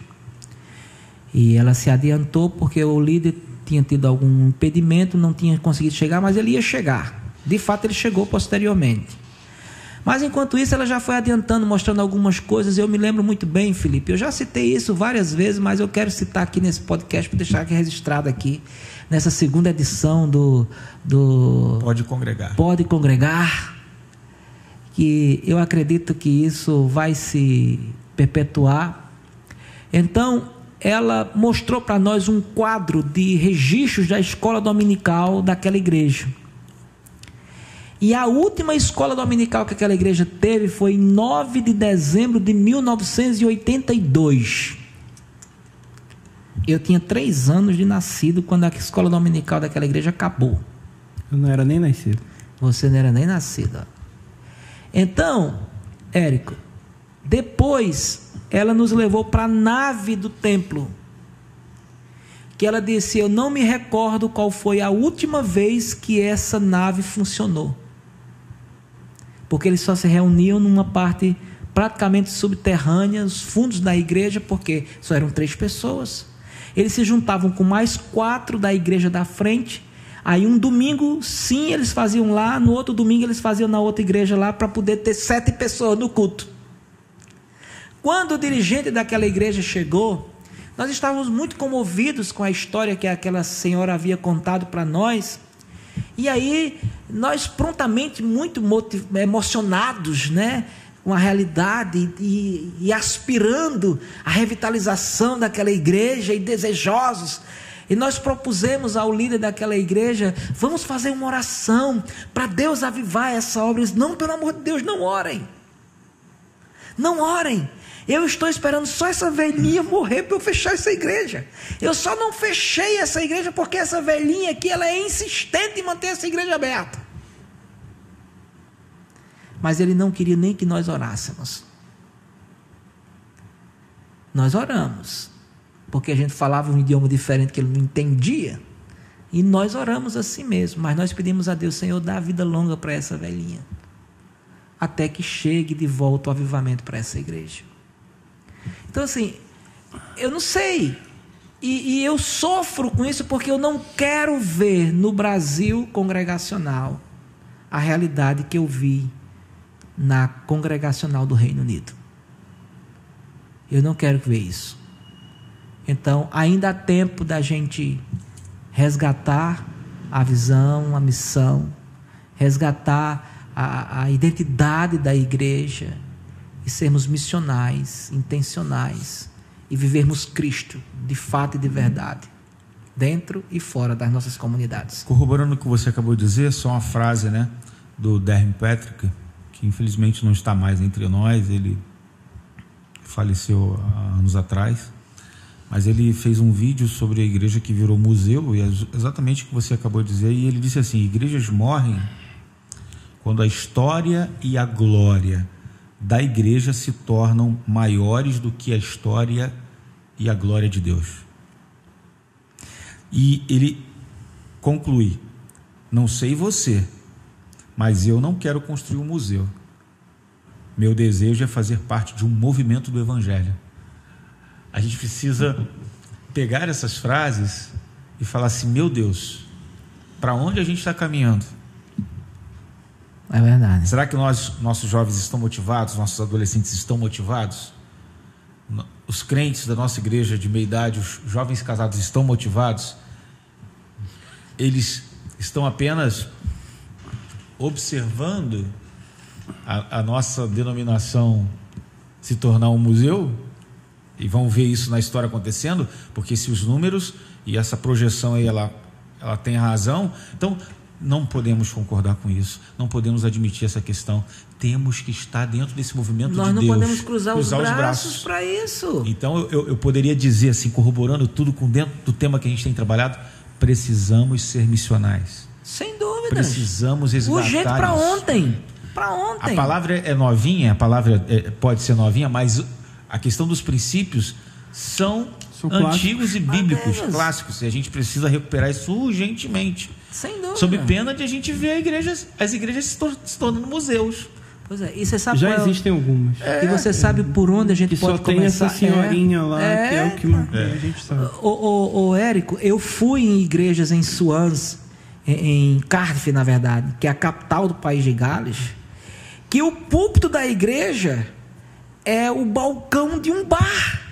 E ela se adiantou porque o líder tinha tido algum impedimento, não tinha conseguido chegar, mas ele ia chegar. De fato, ele chegou posteriormente. Mas enquanto isso, ela já foi adiantando, mostrando algumas coisas. Eu me lembro muito bem, Felipe. Eu já citei isso várias vezes, mas eu quero citar aqui nesse podcast para deixar aqui registrado aqui nessa segunda edição do do Pode congregar. Pode congregar que eu acredito que isso vai se perpetuar. Então, ela mostrou para nós um quadro de registros da escola dominical daquela igreja. E a última escola dominical que aquela igreja teve foi em 9 de dezembro de 1982. Eu tinha três anos de nascido quando a escola dominical daquela igreja acabou. Eu não era nem nascido. Você não era nem nascido. Então, Érico, depois ela nos levou para a nave do templo, que ela disse: Eu não me recordo qual foi a última vez que essa nave funcionou. Porque eles só se reuniam numa parte praticamente subterrânea, os fundos da igreja, porque só eram três pessoas. Eles se juntavam com mais quatro da igreja da frente. Aí um domingo, sim, eles faziam lá, no outro domingo eles faziam na outra igreja lá para poder ter sete pessoas no culto. Quando o dirigente daquela igreja chegou, nós estávamos muito comovidos com a história que aquela senhora havia contado para nós. E aí, nós prontamente, muito emocionados, né? Com a realidade e, e aspirando a revitalização daquela igreja e desejosos. E nós propusemos ao líder daquela igreja: vamos fazer uma oração para Deus avivar essa obra. Eles, não, pelo amor de Deus, não orem. Não orem. Eu estou esperando só essa velhinha morrer para eu fechar essa igreja. Eu só não fechei essa igreja porque essa velhinha aqui ela é insistente em manter essa igreja aberta. Mas ele não queria nem que nós orássemos. Nós oramos, porque a gente falava um idioma diferente que ele não entendia. E nós oramos assim mesmo, mas nós pedimos a Deus, Senhor, dá vida longa para essa velhinha, até que chegue de volta o avivamento para essa igreja. Então, assim, eu não sei. E, e, eu sofro com isso porque eu não quero ver no Brasil congregacional a realidade que eu vi na congregacional do Reino Unido. Eu não quero ver isso. Então, ainda há tempo da gente resgatar a visão, a missão, resgatar a, a identidade da igreja e sermos missionais, intencionais e vivermos Cristo de fato e de verdade, dentro e fora das nossas comunidades. Corroborando o que você acabou de dizer, só uma frase, né, do Derren Patrick, que infelizmente não está mais entre nós, ele faleceu há anos atrás, mas ele fez um vídeo sobre a igreja que virou museu, e é exatamente o que você acabou de dizer, e ele disse assim: igrejas morrem quando a história e a glória da igreja se tornam maiores do que a história e a glória de Deus. E ele conclui: Não sei você, mas eu não quero construir um museu. Meu desejo é fazer parte de um movimento do Evangelho. A gente precisa pegar essas frases e falar assim: Meu Deus, para onde a gente está caminhando? É verdade. Será que nós, nossos jovens estão motivados, nossos adolescentes estão motivados? Os crentes da nossa igreja de meia idade, os jovens casados estão motivados? Eles estão apenas observando a, a nossa denominação se tornar um museu? E vão ver isso na história acontecendo? Porque se os números e essa projeção aí ela, ela tem razão, então não podemos concordar com isso, não podemos admitir essa questão. Temos que estar dentro desse movimento Nós de Deus. Nós não podemos cruzar, cruzar os braços para isso. Então eu, eu poderia dizer assim, corroborando tudo com dentro do tema que a gente tem trabalhado, precisamos ser missionais. Sem dúvida. Precisamos resgatar Urgente para ontem. Para ontem. A palavra é novinha, a palavra é, pode ser novinha, mas a questão dos princípios são, são antigos e bíblicos, clássicos. E a gente precisa recuperar isso urgentemente. Sem dúvida. Sob pena de a gente ver igrejas, as igrejas se, tor se tornando museus. Pois é, e você sabe Já é existem algumas. É, e você sabe por onde a gente que pode só tem começar? essa senhorinha é, lá, é, que é o que é. a gente sabe. Ô, ô, ô, Érico, eu fui em igrejas em Swans, em, em Cardiff, na verdade, que é a capital do país de Gales, que o púlpito da igreja é o balcão de um bar.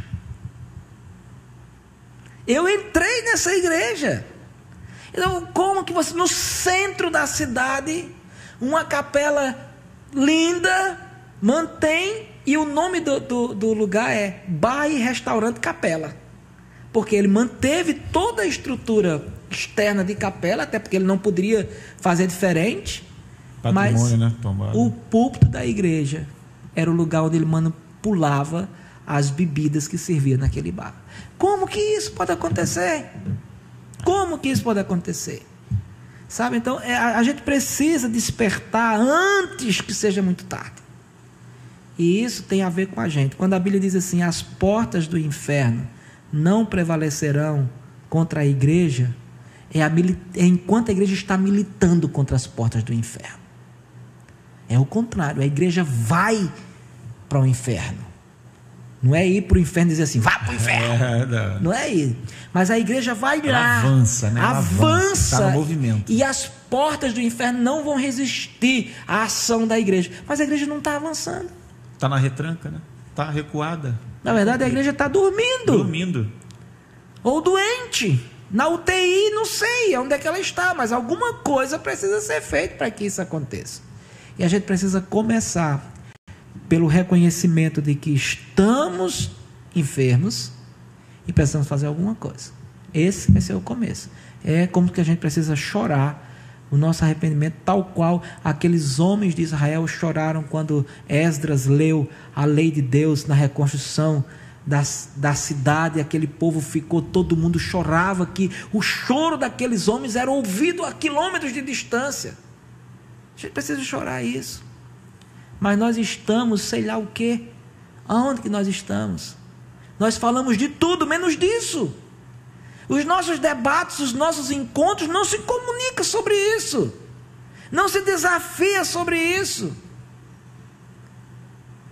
Eu entrei nessa igreja. Então, como que você, no centro da cidade, uma capela linda, mantém, e o nome do, do, do lugar é Bar e Restaurante Capela. Porque ele manteve toda a estrutura externa de capela, até porque ele não poderia fazer diferente. Patrimônio, mas né? o púlpito da igreja era o lugar onde ele manipulava as bebidas que servia naquele bar. Como que isso pode acontecer? Como que isso pode acontecer? Sabe? Então, é, a, a gente precisa despertar antes que seja muito tarde. E isso tem a ver com a gente. Quando a Bíblia diz assim: as portas do inferno não prevalecerão contra a igreja é, a é enquanto a igreja está militando contra as portas do inferno. É o contrário, a igreja vai para o inferno. Não é ir para o inferno e dizer assim, vá para o inferno. É, não. não. é ir. Mas a igreja vai Ela lá. Avança, né? Ela avança. Tá no movimento. E as portas do inferno não vão resistir à ação da igreja. Mas a igreja não está avançando. Está na retranca, né? Está recuada. Na verdade, a igreja está dormindo. Dormindo. Ou doente. Na UTI, não sei onde é que ela está, mas alguma coisa precisa ser feita para que isso aconteça. E a gente precisa começar pelo reconhecimento de que estamos enfermos e precisamos fazer alguma coisa. Esse vai ser o começo. É como que a gente precisa chorar o nosso arrependimento, tal qual aqueles homens de Israel choraram quando Esdras leu a lei de Deus na reconstrução da, da cidade, aquele povo ficou, todo mundo chorava, que o choro daqueles homens era ouvido a quilômetros de distância. A gente precisa chorar isso. Mas nós estamos, sei lá o quê. Aonde que nós estamos? Nós falamos de tudo menos disso. Os nossos debates, os nossos encontros não se comunicam sobre isso. Não se desafia sobre isso.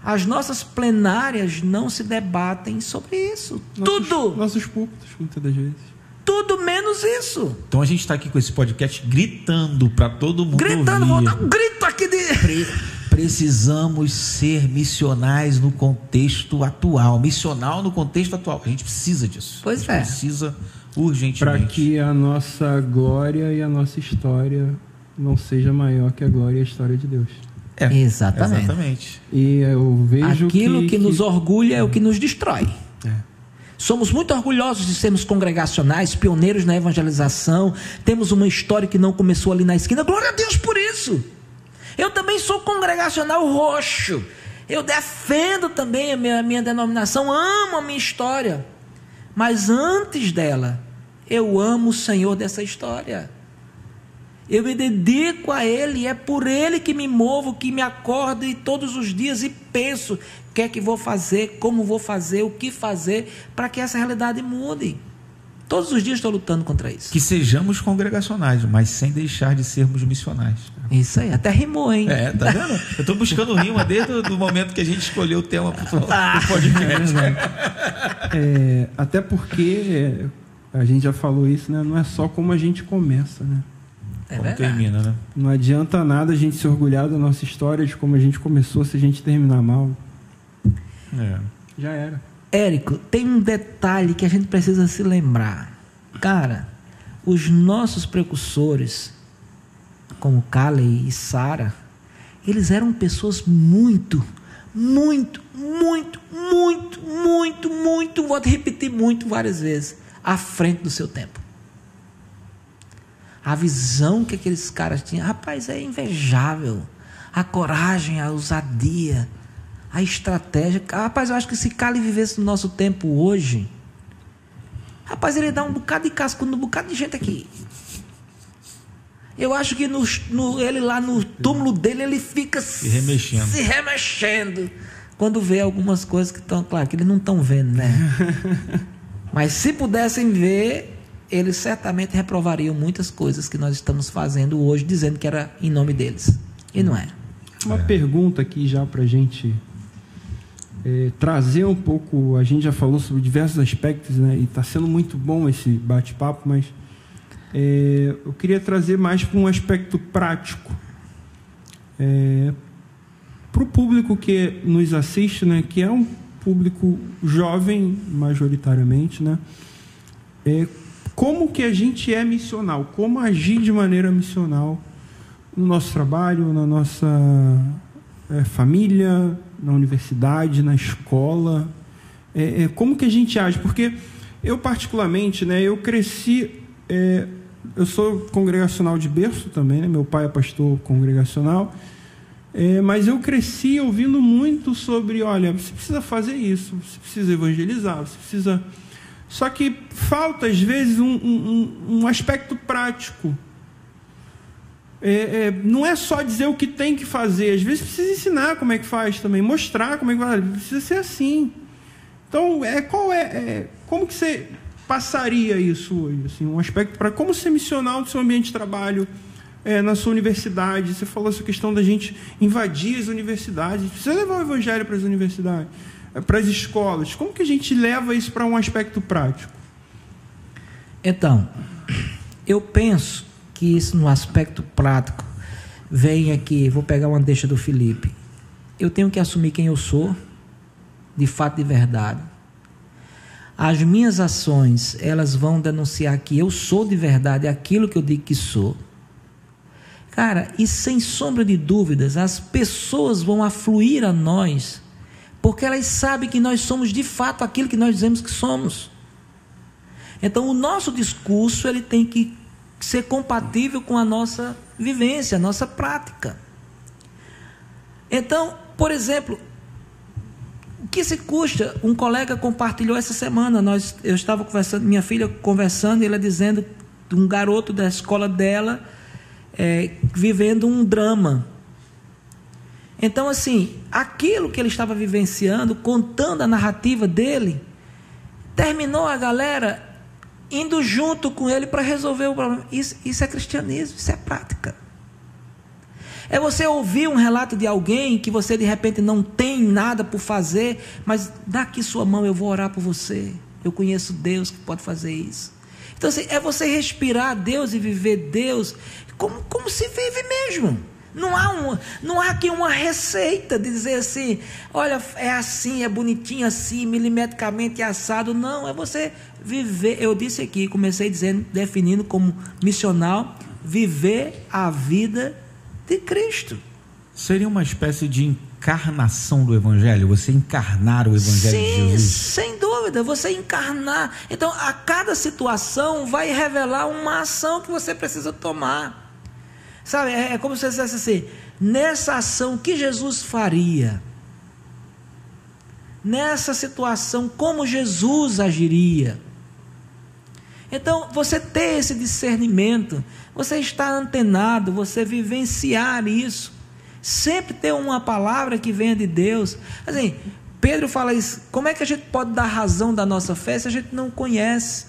As nossas plenárias não se debatem sobre isso. Nossos, Tudo. Nossos púlpitos, muitas das vezes. Tudo menos isso. Então a gente está aqui com esse podcast gritando para todo mundo. Gritando, ouvir. vou dar um grito aqui de. Pre precisamos ser missionais no contexto atual. Missional no contexto atual. A gente precisa disso. Pois é. Precisa urgentemente. Para que a nossa glória e a nossa história não seja maior que a glória e a história de Deus. É, exatamente. exatamente. E eu vejo Aquilo que, que, nos orgulha é o que nos destrói. É. Somos muito orgulhosos de sermos congregacionais, pioneiros na evangelização. Temos uma história que não começou ali na esquina. Glória a Deus por isso. Eu também sou congregacional roxo. Eu defendo também a minha, a minha denominação, amo a minha história. Mas antes dela, eu amo o Senhor dessa história. Eu me dedico a Ele, é por Ele que me movo, que me acordo e todos os dias e penso o que é que vou fazer, como vou fazer, o que fazer para que essa realidade mude. Todos os dias estou lutando contra isso. Que sejamos congregacionais, mas sem deixar de sermos missionais. Isso aí, até rimou, hein? É, tá vendo? Eu estou buscando rima desde o momento que a gente escolheu o tema para o podcast. É, é, até porque a gente já falou isso, né? Não é só como a gente começa, né? É como termina, né? Não adianta nada a gente se orgulhar da nossa história, de como a gente começou, se a gente terminar mal. É. Já era. Érico, tem um detalhe que a gente precisa se lembrar. Cara, os nossos precursores, como Caleb e Sara, eles eram pessoas muito, muito, muito, muito, muito, muito, vou repetir muito várias vezes, à frente do seu tempo. A visão que aqueles caras tinham, rapaz, é invejável. A coragem, a ousadia, a estratégia. Rapaz, eu acho que se Cali vivesse no nosso tempo hoje, rapaz, ele dá um bocado de casco no um bocado de gente aqui. Eu acho que no, no, ele lá no túmulo dele, ele fica se remexendo. se remexendo. Quando vê algumas coisas que estão, claro, que eles não estão vendo, né? Mas se pudessem ver, eles certamente reprovariam muitas coisas que nós estamos fazendo hoje, dizendo que era em nome deles. E não é. Uma é. pergunta aqui já para a gente é, trazer um pouco. A gente já falou sobre diversos aspectos, né? E está sendo muito bom esse bate-papo, mas é, eu queria trazer mais para um aspecto prático. É, para o público que nos assiste, né, que é um público jovem, majoritariamente, né, é, como que a gente é missional, como agir de maneira missional no nosso trabalho, na nossa é, família, na universidade, na escola, é, é, como que a gente age? Porque eu particularmente, né, eu cresci, é, eu sou congregacional de berço também, né, meu pai é pastor congregacional, é, mas eu cresci ouvindo muito sobre, olha, você precisa fazer isso, você precisa evangelizar, você precisa só que falta, às vezes, um, um, um aspecto prático. É, é, não é só dizer o que tem que fazer, às vezes precisa ensinar como é que faz também, mostrar como é que faz, precisa ser assim. Então, é, qual é, é como que você passaria isso hoje? Assim, um aspecto para como ser missional no seu ambiente de trabalho, é, na sua universidade. Você falou essa questão da gente invadir as universidades. Precisa levar o evangelho para as universidades, é, para as escolas. Como que a gente leva isso para um aspecto prático? Então, eu penso que isso no aspecto prático vem aqui, vou pegar uma deixa do Felipe. Eu tenho que assumir quem eu sou, de fato de verdade. As minhas ações, elas vão denunciar que eu sou de verdade aquilo que eu digo que sou. Cara, e sem sombra de dúvidas, as pessoas vão afluir a nós, porque elas sabem que nós somos de fato aquilo que nós dizemos que somos. Então, o nosso discurso ele tem que ser compatível com a nossa vivência, a nossa prática. Então, por exemplo, o que se custa? Um colega compartilhou essa semana. Nós, eu estava conversando, minha filha conversando, e ela dizendo de um garoto da escola dela é, vivendo um drama. Então, assim, aquilo que ele estava vivenciando, contando a narrativa dele, terminou a galera indo junto com ele para resolver o problema. Isso, isso é cristianismo, isso é prática. É você ouvir um relato de alguém que você de repente não tem nada por fazer, mas dá aqui sua mão, eu vou orar por você. Eu conheço Deus que pode fazer isso. Então, assim, é você respirar Deus e viver Deus como, como se vive mesmo. Não há, um, não há aqui uma receita de dizer assim, olha, é assim, é bonitinho assim, milimetricamente assado. Não, é você viver. Eu disse aqui, comecei dizendo, definindo como missional, viver a vida de Cristo. Seria uma espécie de encarnação do Evangelho, você encarnar o Evangelho Sim, de Jesus? Sem dúvida, você encarnar. Então, a cada situação vai revelar uma ação que você precisa tomar. Sabe, é, é como se você dissesse assim: nessa ação, que Jesus faria? Nessa situação, como Jesus agiria? Então, você ter esse discernimento, você estar antenado, você vivenciar isso, sempre ter uma palavra que venha de Deus. Assim, Pedro fala isso: como é que a gente pode dar razão da nossa fé se a gente não conhece?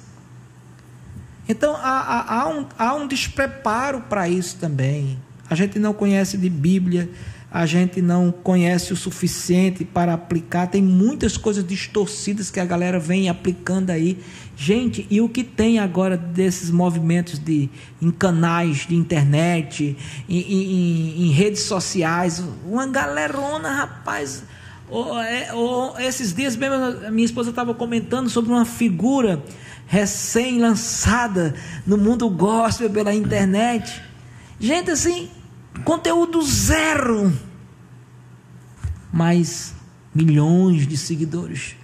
Então há, há, há, um, há um despreparo para isso também. A gente não conhece de Bíblia, a gente não conhece o suficiente para aplicar. Tem muitas coisas distorcidas que a galera vem aplicando aí. Gente, e o que tem agora desses movimentos de, em canais de internet, em, em, em redes sociais? Uma galerona, rapaz. É, esses dias mesmo, minha esposa estava comentando sobre uma figura recém-lançada no mundo gospel pela internet. Gente assim, conteúdo zero, mas milhões de seguidores.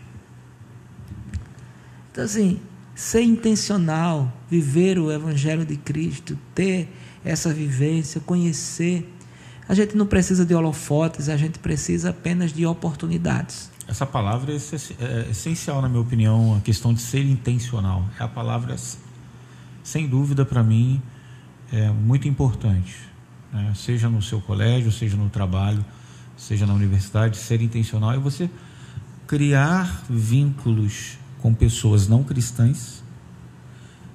Então assim, ser intencional, viver o evangelho de Cristo, ter essa vivência, conhecer. A gente não precisa de holofotes, a gente precisa apenas de oportunidades. Essa palavra é, é essencial, na minha opinião, a questão de ser intencional. É a palavra, sem dúvida, para mim, é muito importante. Né? Seja no seu colégio, seja no trabalho, seja na universidade, ser intencional é você criar vínculos com pessoas não cristãs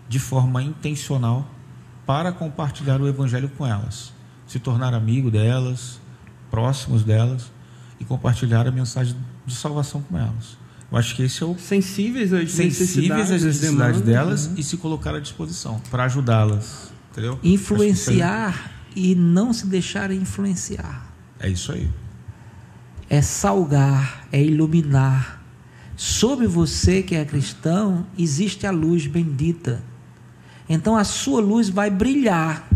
de forma intencional para compartilhar o evangelho com elas, se tornar amigo delas, próximos delas e compartilhar a mensagem de salvação com elas. Eu acho que esse é o sensíveis às sensíveis necessidades, às necessidades delas uhum. e se colocar à disposição para ajudá-las, entendeu? Influenciar e não se deixar influenciar. É isso aí. É salgar, é iluminar. Sobre você que é cristão existe a luz bendita. Então a sua luz vai brilhar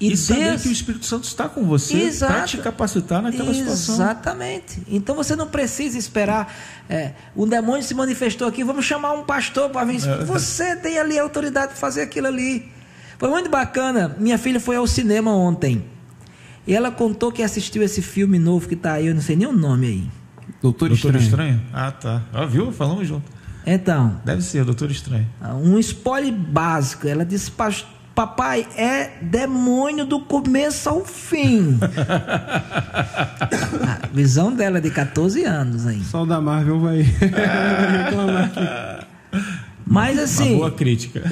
e, e saber que o Espírito Santo está com você para te capacitar naquela Exatamente. situação. Exatamente. Então você não precisa esperar. É, o demônio se manifestou aqui, vamos chamar um pastor para vir. É. Você tem ali a autoridade de fazer aquilo ali. Foi muito bacana. Minha filha foi ao cinema ontem. E ela contou que assistiu esse filme novo que está aí, eu não sei nem o nome aí. Doutor, Doutor Estranho. Estranho. Ah, tá. Ah, viu? Falamos junto. Então. Deve ser, Doutor Estranho. Um spoiler básico. Ela disse, Papai, é demônio do começo ao fim. A visão dela é de 14 anos aí. Só da Marvel vai reclamar aqui. Mas assim. Uma boa crítica.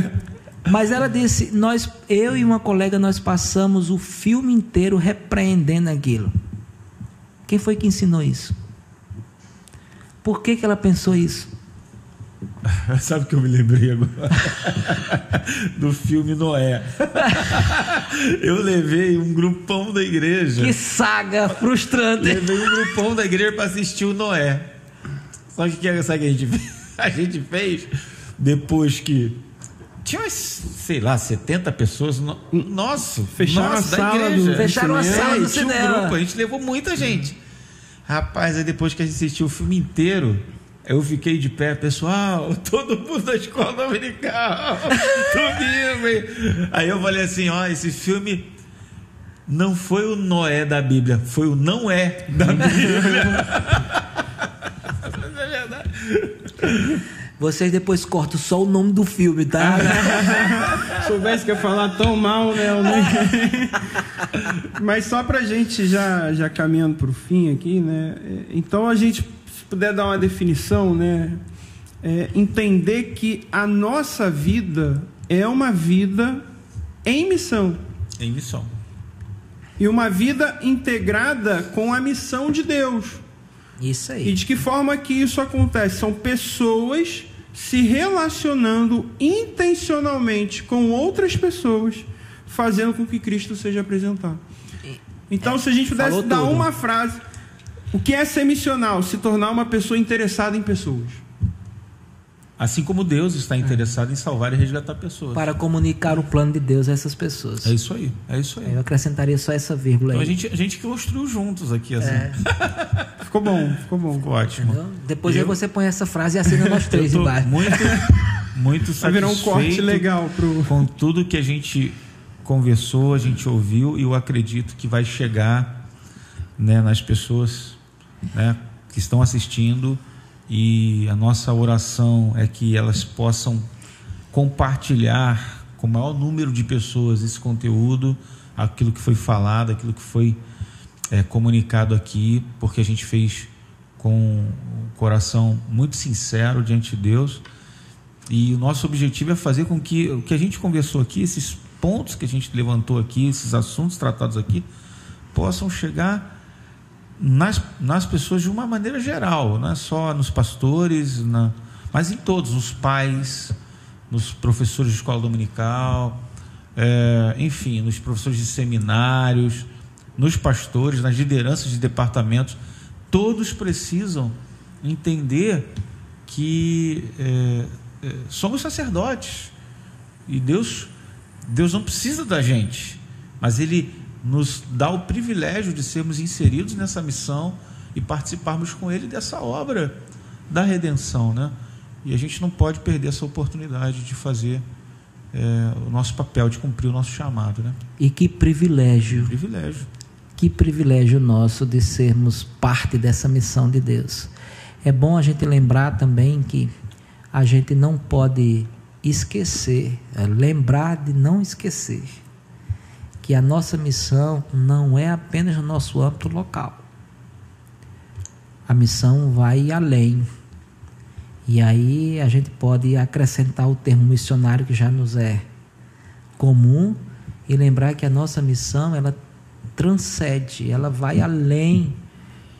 Mas ela disse: nós, eu e uma colega, nós passamos o filme inteiro repreendendo aquilo. Quem foi que ensinou isso? Por que, que ela pensou isso? Sabe que eu me lembrei agora? Do filme Noé. Eu levei um grupão da igreja. Que saga frustrante. Levei um grupão da igreja para assistir o Noé. Só que é, sabe o que a gente fez? A gente fez depois que tinha umas, sei lá, 70 pessoas. No, nossa, fecharam nossa, a sala do Fecharam a sala do tinha um cinema. grupo, a gente levou muita gente. Rapaz, aí depois que a gente assistiu o filme inteiro, eu fiquei de pé, pessoal, todo mundo da escola dominical, domingo. hein? Aí eu falei assim, ó, esse filme não foi o Noé da Bíblia, foi o não é da Bíblia. Mas é verdade. Vocês depois cortam só o nome do filme, tá? Soubesse que ia falar tão mal, né? eu nem- Mas só pra gente já, já caminhando pro fim aqui, né? é, Então a gente, se puder dar uma definição, né? é, entender que a nossa vida é uma vida em missão. Em missão. E uma vida integrada com a missão de Deus. Isso E aí. de que forma que isso acontece? São pessoas se relacionando intencionalmente com outras pessoas, fazendo com que Cristo seja apresentado. Então, se a gente pudesse dar tudo. uma frase, o que é ser missional? Se tornar uma pessoa interessada em pessoas. Assim como Deus está interessado em salvar e resgatar pessoas. Para comunicar o plano de Deus a essas pessoas. É isso aí, é isso aí. Eu acrescentaria só essa vírgula Então aí. a gente, a gente construiu juntos aqui, assim. É. Ficou bom, ficou bom. Ficou ótimo. Entendeu? Depois aí Eu- você põe essa frase e assina nós três embaixo. muito, muito Vai virar um corte satisfeito legal pro. com tudo que a gente conversou, a gente ouviu e eu acredito que vai chegar né, nas pessoas né, que estão assistindo e a nossa oração é que elas possam compartilhar com o maior número de pessoas esse conteúdo, aquilo que foi falado, aquilo que foi é, comunicado aqui, porque a gente fez com o coração muito sincero diante de Deus. E o nosso objetivo é fazer com que o que a gente conversou aqui, esses pontos que a gente levantou aqui, esses assuntos tratados aqui, possam chegar nas, nas pessoas de uma maneira geral, não é só nos pastores, na, mas em todos, nos pais, nos professores de escola dominical, é, enfim, nos professores de seminários, nos pastores, nas lideranças de departamentos, todos precisam entender que é, é, somos sacerdotes. E Deus, Deus não precisa da gente, mas Ele nos dá o privilégio de sermos inseridos nessa missão e participarmos com Ele dessa obra da redenção, né? E a gente não pode perder essa oportunidade de fazer é, o nosso papel, de cumprir o nosso chamado, né? E que privilégio, Privilégio. que privilégio nosso de sermos parte dessa missão de Deus. É bom a gente lembrar também que a gente não pode esquecer, é lembrar de não esquecer que a nossa missão não é apenas no nosso âmbito local. A missão vai além. E aí a gente pode acrescentar o termo missionário que já nos é comum e lembrar que a nossa missão ela transcende, ela vai além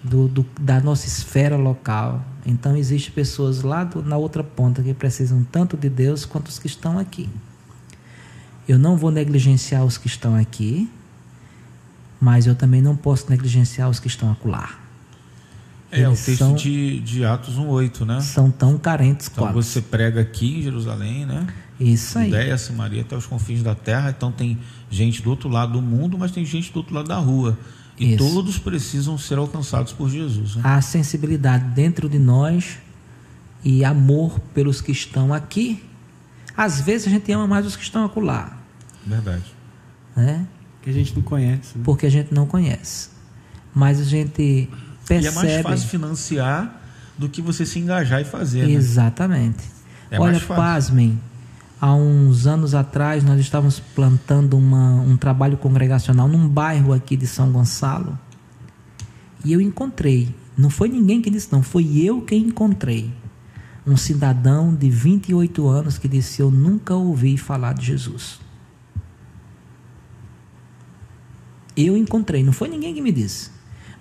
do, do- da nossa esfera local. Então existem pessoas lá do- na outra ponta que precisam tanto de Deus quanto os que estão aqui. Eu não vou negligenciar os que estão aqui, mas eu também não posso negligenciar os que estão acolá. É, o Eles texto são- de, de Atos 1,8, né? São tão carentes Então quanto. você prega aqui em Jerusalém, né? Isso aí. Judéia, Samaria até os confins da terra. Então tem gente do outro lado do mundo, mas tem gente do outro lado da rua. E Isso. todos precisam ser alcançados por Jesus. Né? Há sensibilidade dentro de nós e amor pelos que estão aqui. Às vezes a gente ama mais os que estão acolá, Verdade. né? Que a gente não conhece. Né? Porque a gente não conhece. Mas a gente percebe. E é mais fácil financiar do que você se engajar e fazer. Né? Exatamente. É Olha, mais fácil. pasmem, há uns anos atrás nós estávamos plantando uma, um trabalho congregacional num bairro aqui de São Gonçalo. E eu encontrei, não foi ninguém que disse, não, foi eu quem encontrei um cidadão de 28 anos que disse: Eu nunca ouvi falar de Jesus. Eu encontrei, não foi ninguém que me disse.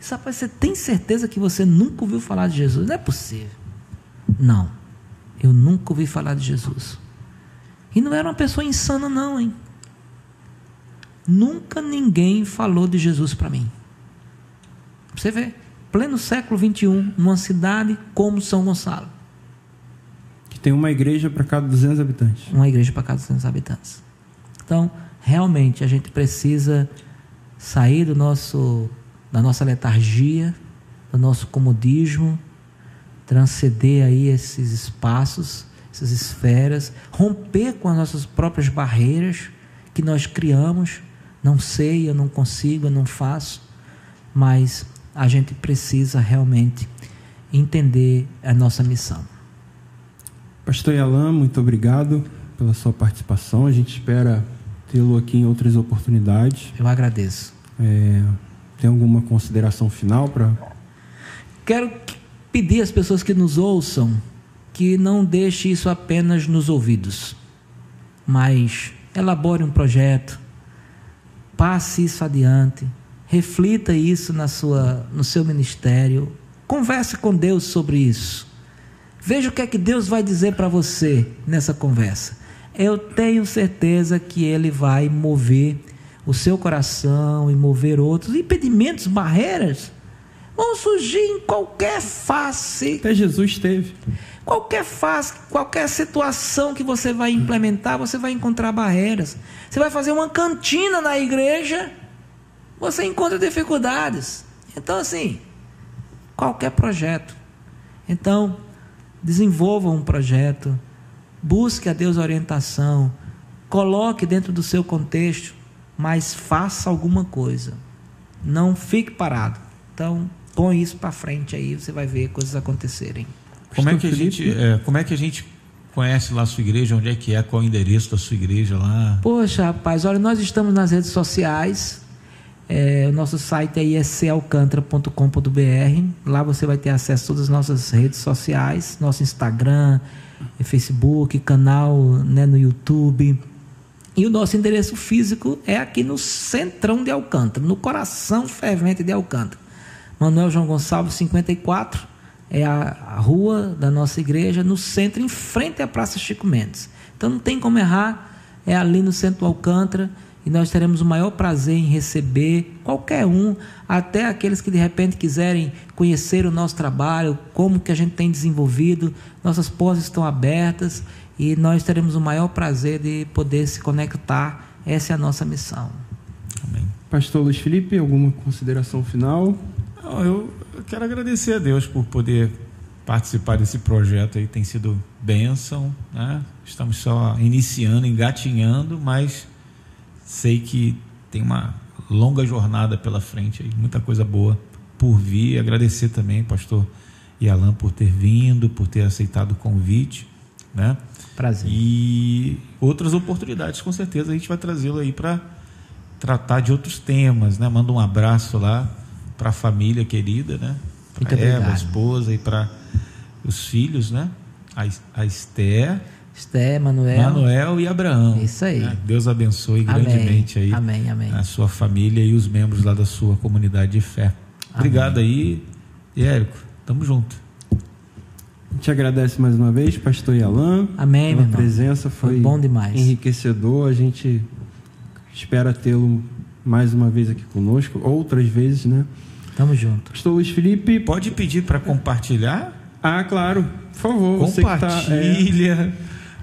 Rapaz, você tem certeza que você nunca ouviu falar de Jesus? Não é possível. Não, eu nunca ouvi falar de Jesus. E não era uma pessoa insana, não, hein? Nunca ninguém falou de Jesus para mim. Você vê, pleno século 21, numa cidade como São Gonçalo. Tem uma igreja para cada 200 habitantes. Uma igreja para cada 200 habitantes. Então, realmente, a gente precisa sair do nosso, da nossa letargia, do nosso comodismo, transcender aí esses espaços, essas esferas, romper com as nossas próprias barreiras que nós criamos. Não sei, eu não consigo, eu não faço, mas a gente precisa realmente entender a nossa missão. Pastor Yalan, muito obrigado pela sua participação. A gente espera tê-lo aqui em outras oportunidades. Eu agradeço. É, tem alguma consideração final para? Quero pedir às pessoas que nos ouçam que não deixe isso apenas nos ouvidos, mas elabore um projeto, passe isso adiante, reflita isso na sua, no seu ministério, converse com Deus sobre isso. Veja o que é que Deus vai dizer para você nessa conversa. Eu tenho certeza que Ele vai mover o seu coração e mover outros. Impedimentos, barreiras vão surgir em qualquer face. Até Jesus teve. Qualquer face, qualquer situação que você vai implementar, você vai encontrar barreiras. Você vai fazer uma cantina na igreja, você encontra dificuldades. Então, assim, qualquer projeto. Então, desenvolva um projeto, busque a Deus orientação, coloque dentro do seu contexto, mas faça alguma coisa. Não fique parado. Então, põe isso para frente aí, você vai ver coisas acontecerem. Como é que a gente, é, como é que a gente conhece lá a sua igreja? Onde é que é? Qual é o endereço da sua igreja lá? Poxa, rapaz, olha, nós estamos nas redes sociais. É, o nosso site é iscalcantra.com.br. Lá você vai ter acesso a todas as nossas redes sociais, nosso Instagram, Facebook, canal né, no YouTube. E o nosso endereço físico é aqui no centrão de Alcântara, no coração fervente de Alcântara. Manuel João Gonçalves, 54, é a rua da nossa igreja, no centro, em frente à Praça Chico Mendes. Então não tem como errar, é ali no centro do Alcântara e nós teremos o maior prazer em receber qualquer um, até aqueles que de repente quiserem conhecer o nosso trabalho, como que a gente tem desenvolvido, nossas portas estão abertas e nós teremos o maior prazer de poder se conectar. Essa é a nossa missão. Amém. Pastor Luiz Felipe, alguma consideração final? Não, eu quero agradecer a Deus por poder participar desse projeto aí, tem sido bênção, né? Estamos só iniciando, engatinhando, mas sei que tem uma longa jornada pela frente aí, muita coisa boa por vir. Agradecer também, pastor Yalan, por ter vindo, por ter aceitado o convite, né? Prazer. E outras oportunidades, com certeza, a gente vai trazê-lo aí para tratar de outros temas, né? Manda um abraço lá para a família querida, né? Para Eva, a esposa e para os filhos, né? A, a Esther, Esther, Manuel. Manuel e Abraão. Isso aí. Né? Deus abençoe amém. grandemente aí amém, amém. a sua família e os membros lá da sua comunidade de fé. Obrigado aí, Érico. Tamo junto. A gente agradece mais uma vez, pastor Yalan. Amém, pela presença foi, foi bom demais. Enriquecedor. A gente espera tê-lo mais uma vez aqui conosco, outras vezes, né? Tamo junto. Pastor Luiz Felipe. Pode pedir para compartilhar? Ah, claro. Por favor. Compartilha. Tá, é,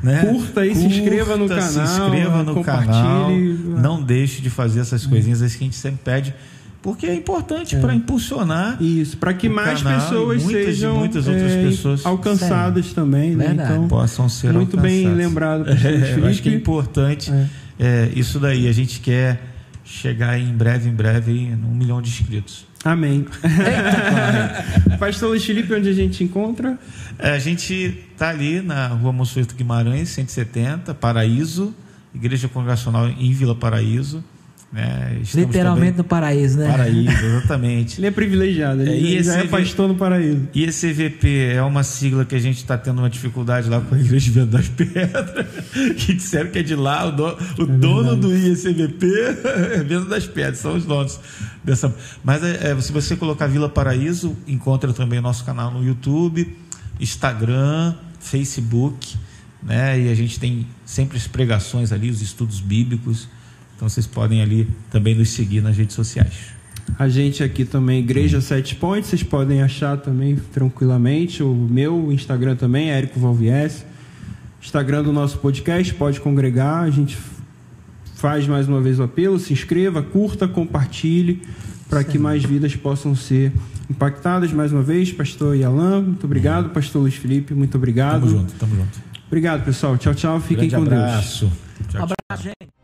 né? Curta aí, Curta, se inscreva no canal. Se inscreva no canal. Não deixe de fazer essas coisinhas que a gente sempre pede porque é importante é. para impulsionar isso para que mais pessoas muitas, sejam muitas outras é, pessoas alcançadas Sério? também né? então possam ser muito alcançadas. bem lembrado é, eu acho que é importante é. é. isso daí a gente quer chegar em breve em breve em um milhão de inscritos Amém. Pastor Luiz Felipe, onde a gente encontra? É, a gente está ali na rua Monsueto Guimarães, 170, Paraíso, Igreja Congregacional em Vila Paraíso. Né? Literalmente no paraíso, né? Paraíso, exatamente. ele é privilegiado, ele é, já é pastor no paraíso. E esse EVP é uma sigla que a gente está tendo uma dificuldade lá com a Igreja de Vento das Pedras, que disseram que é de lá, o, do, o é dono do ICVP é Vento das Pedras, são os donos dessa. Mas é, é, se você colocar Vila Paraíso, encontra também o nosso canal no YouTube, Instagram, Facebook, né? E a gente tem sempre as pregações ali, os estudos bíblicos. Então vocês podem ali também nos seguir nas redes sociais. A gente aqui também, Igreja Sete Pontes, vocês podem achar também tranquilamente. O meu Instagram também é Érico Valvies. Instagram do nosso podcast, pode congregar. A gente faz mais uma vez o apelo, se inscreva, curta, compartilhe, para que mais vidas possam ser impactadas. Mais uma vez, pastor Yalan, muito obrigado. Pastor Luiz Felipe, muito obrigado. Tamo junto, tamo junto. Obrigado, pessoal. Tchau, tchau. Fiquem Grande com abraço. Deus. Tchau, Um abraço, gente.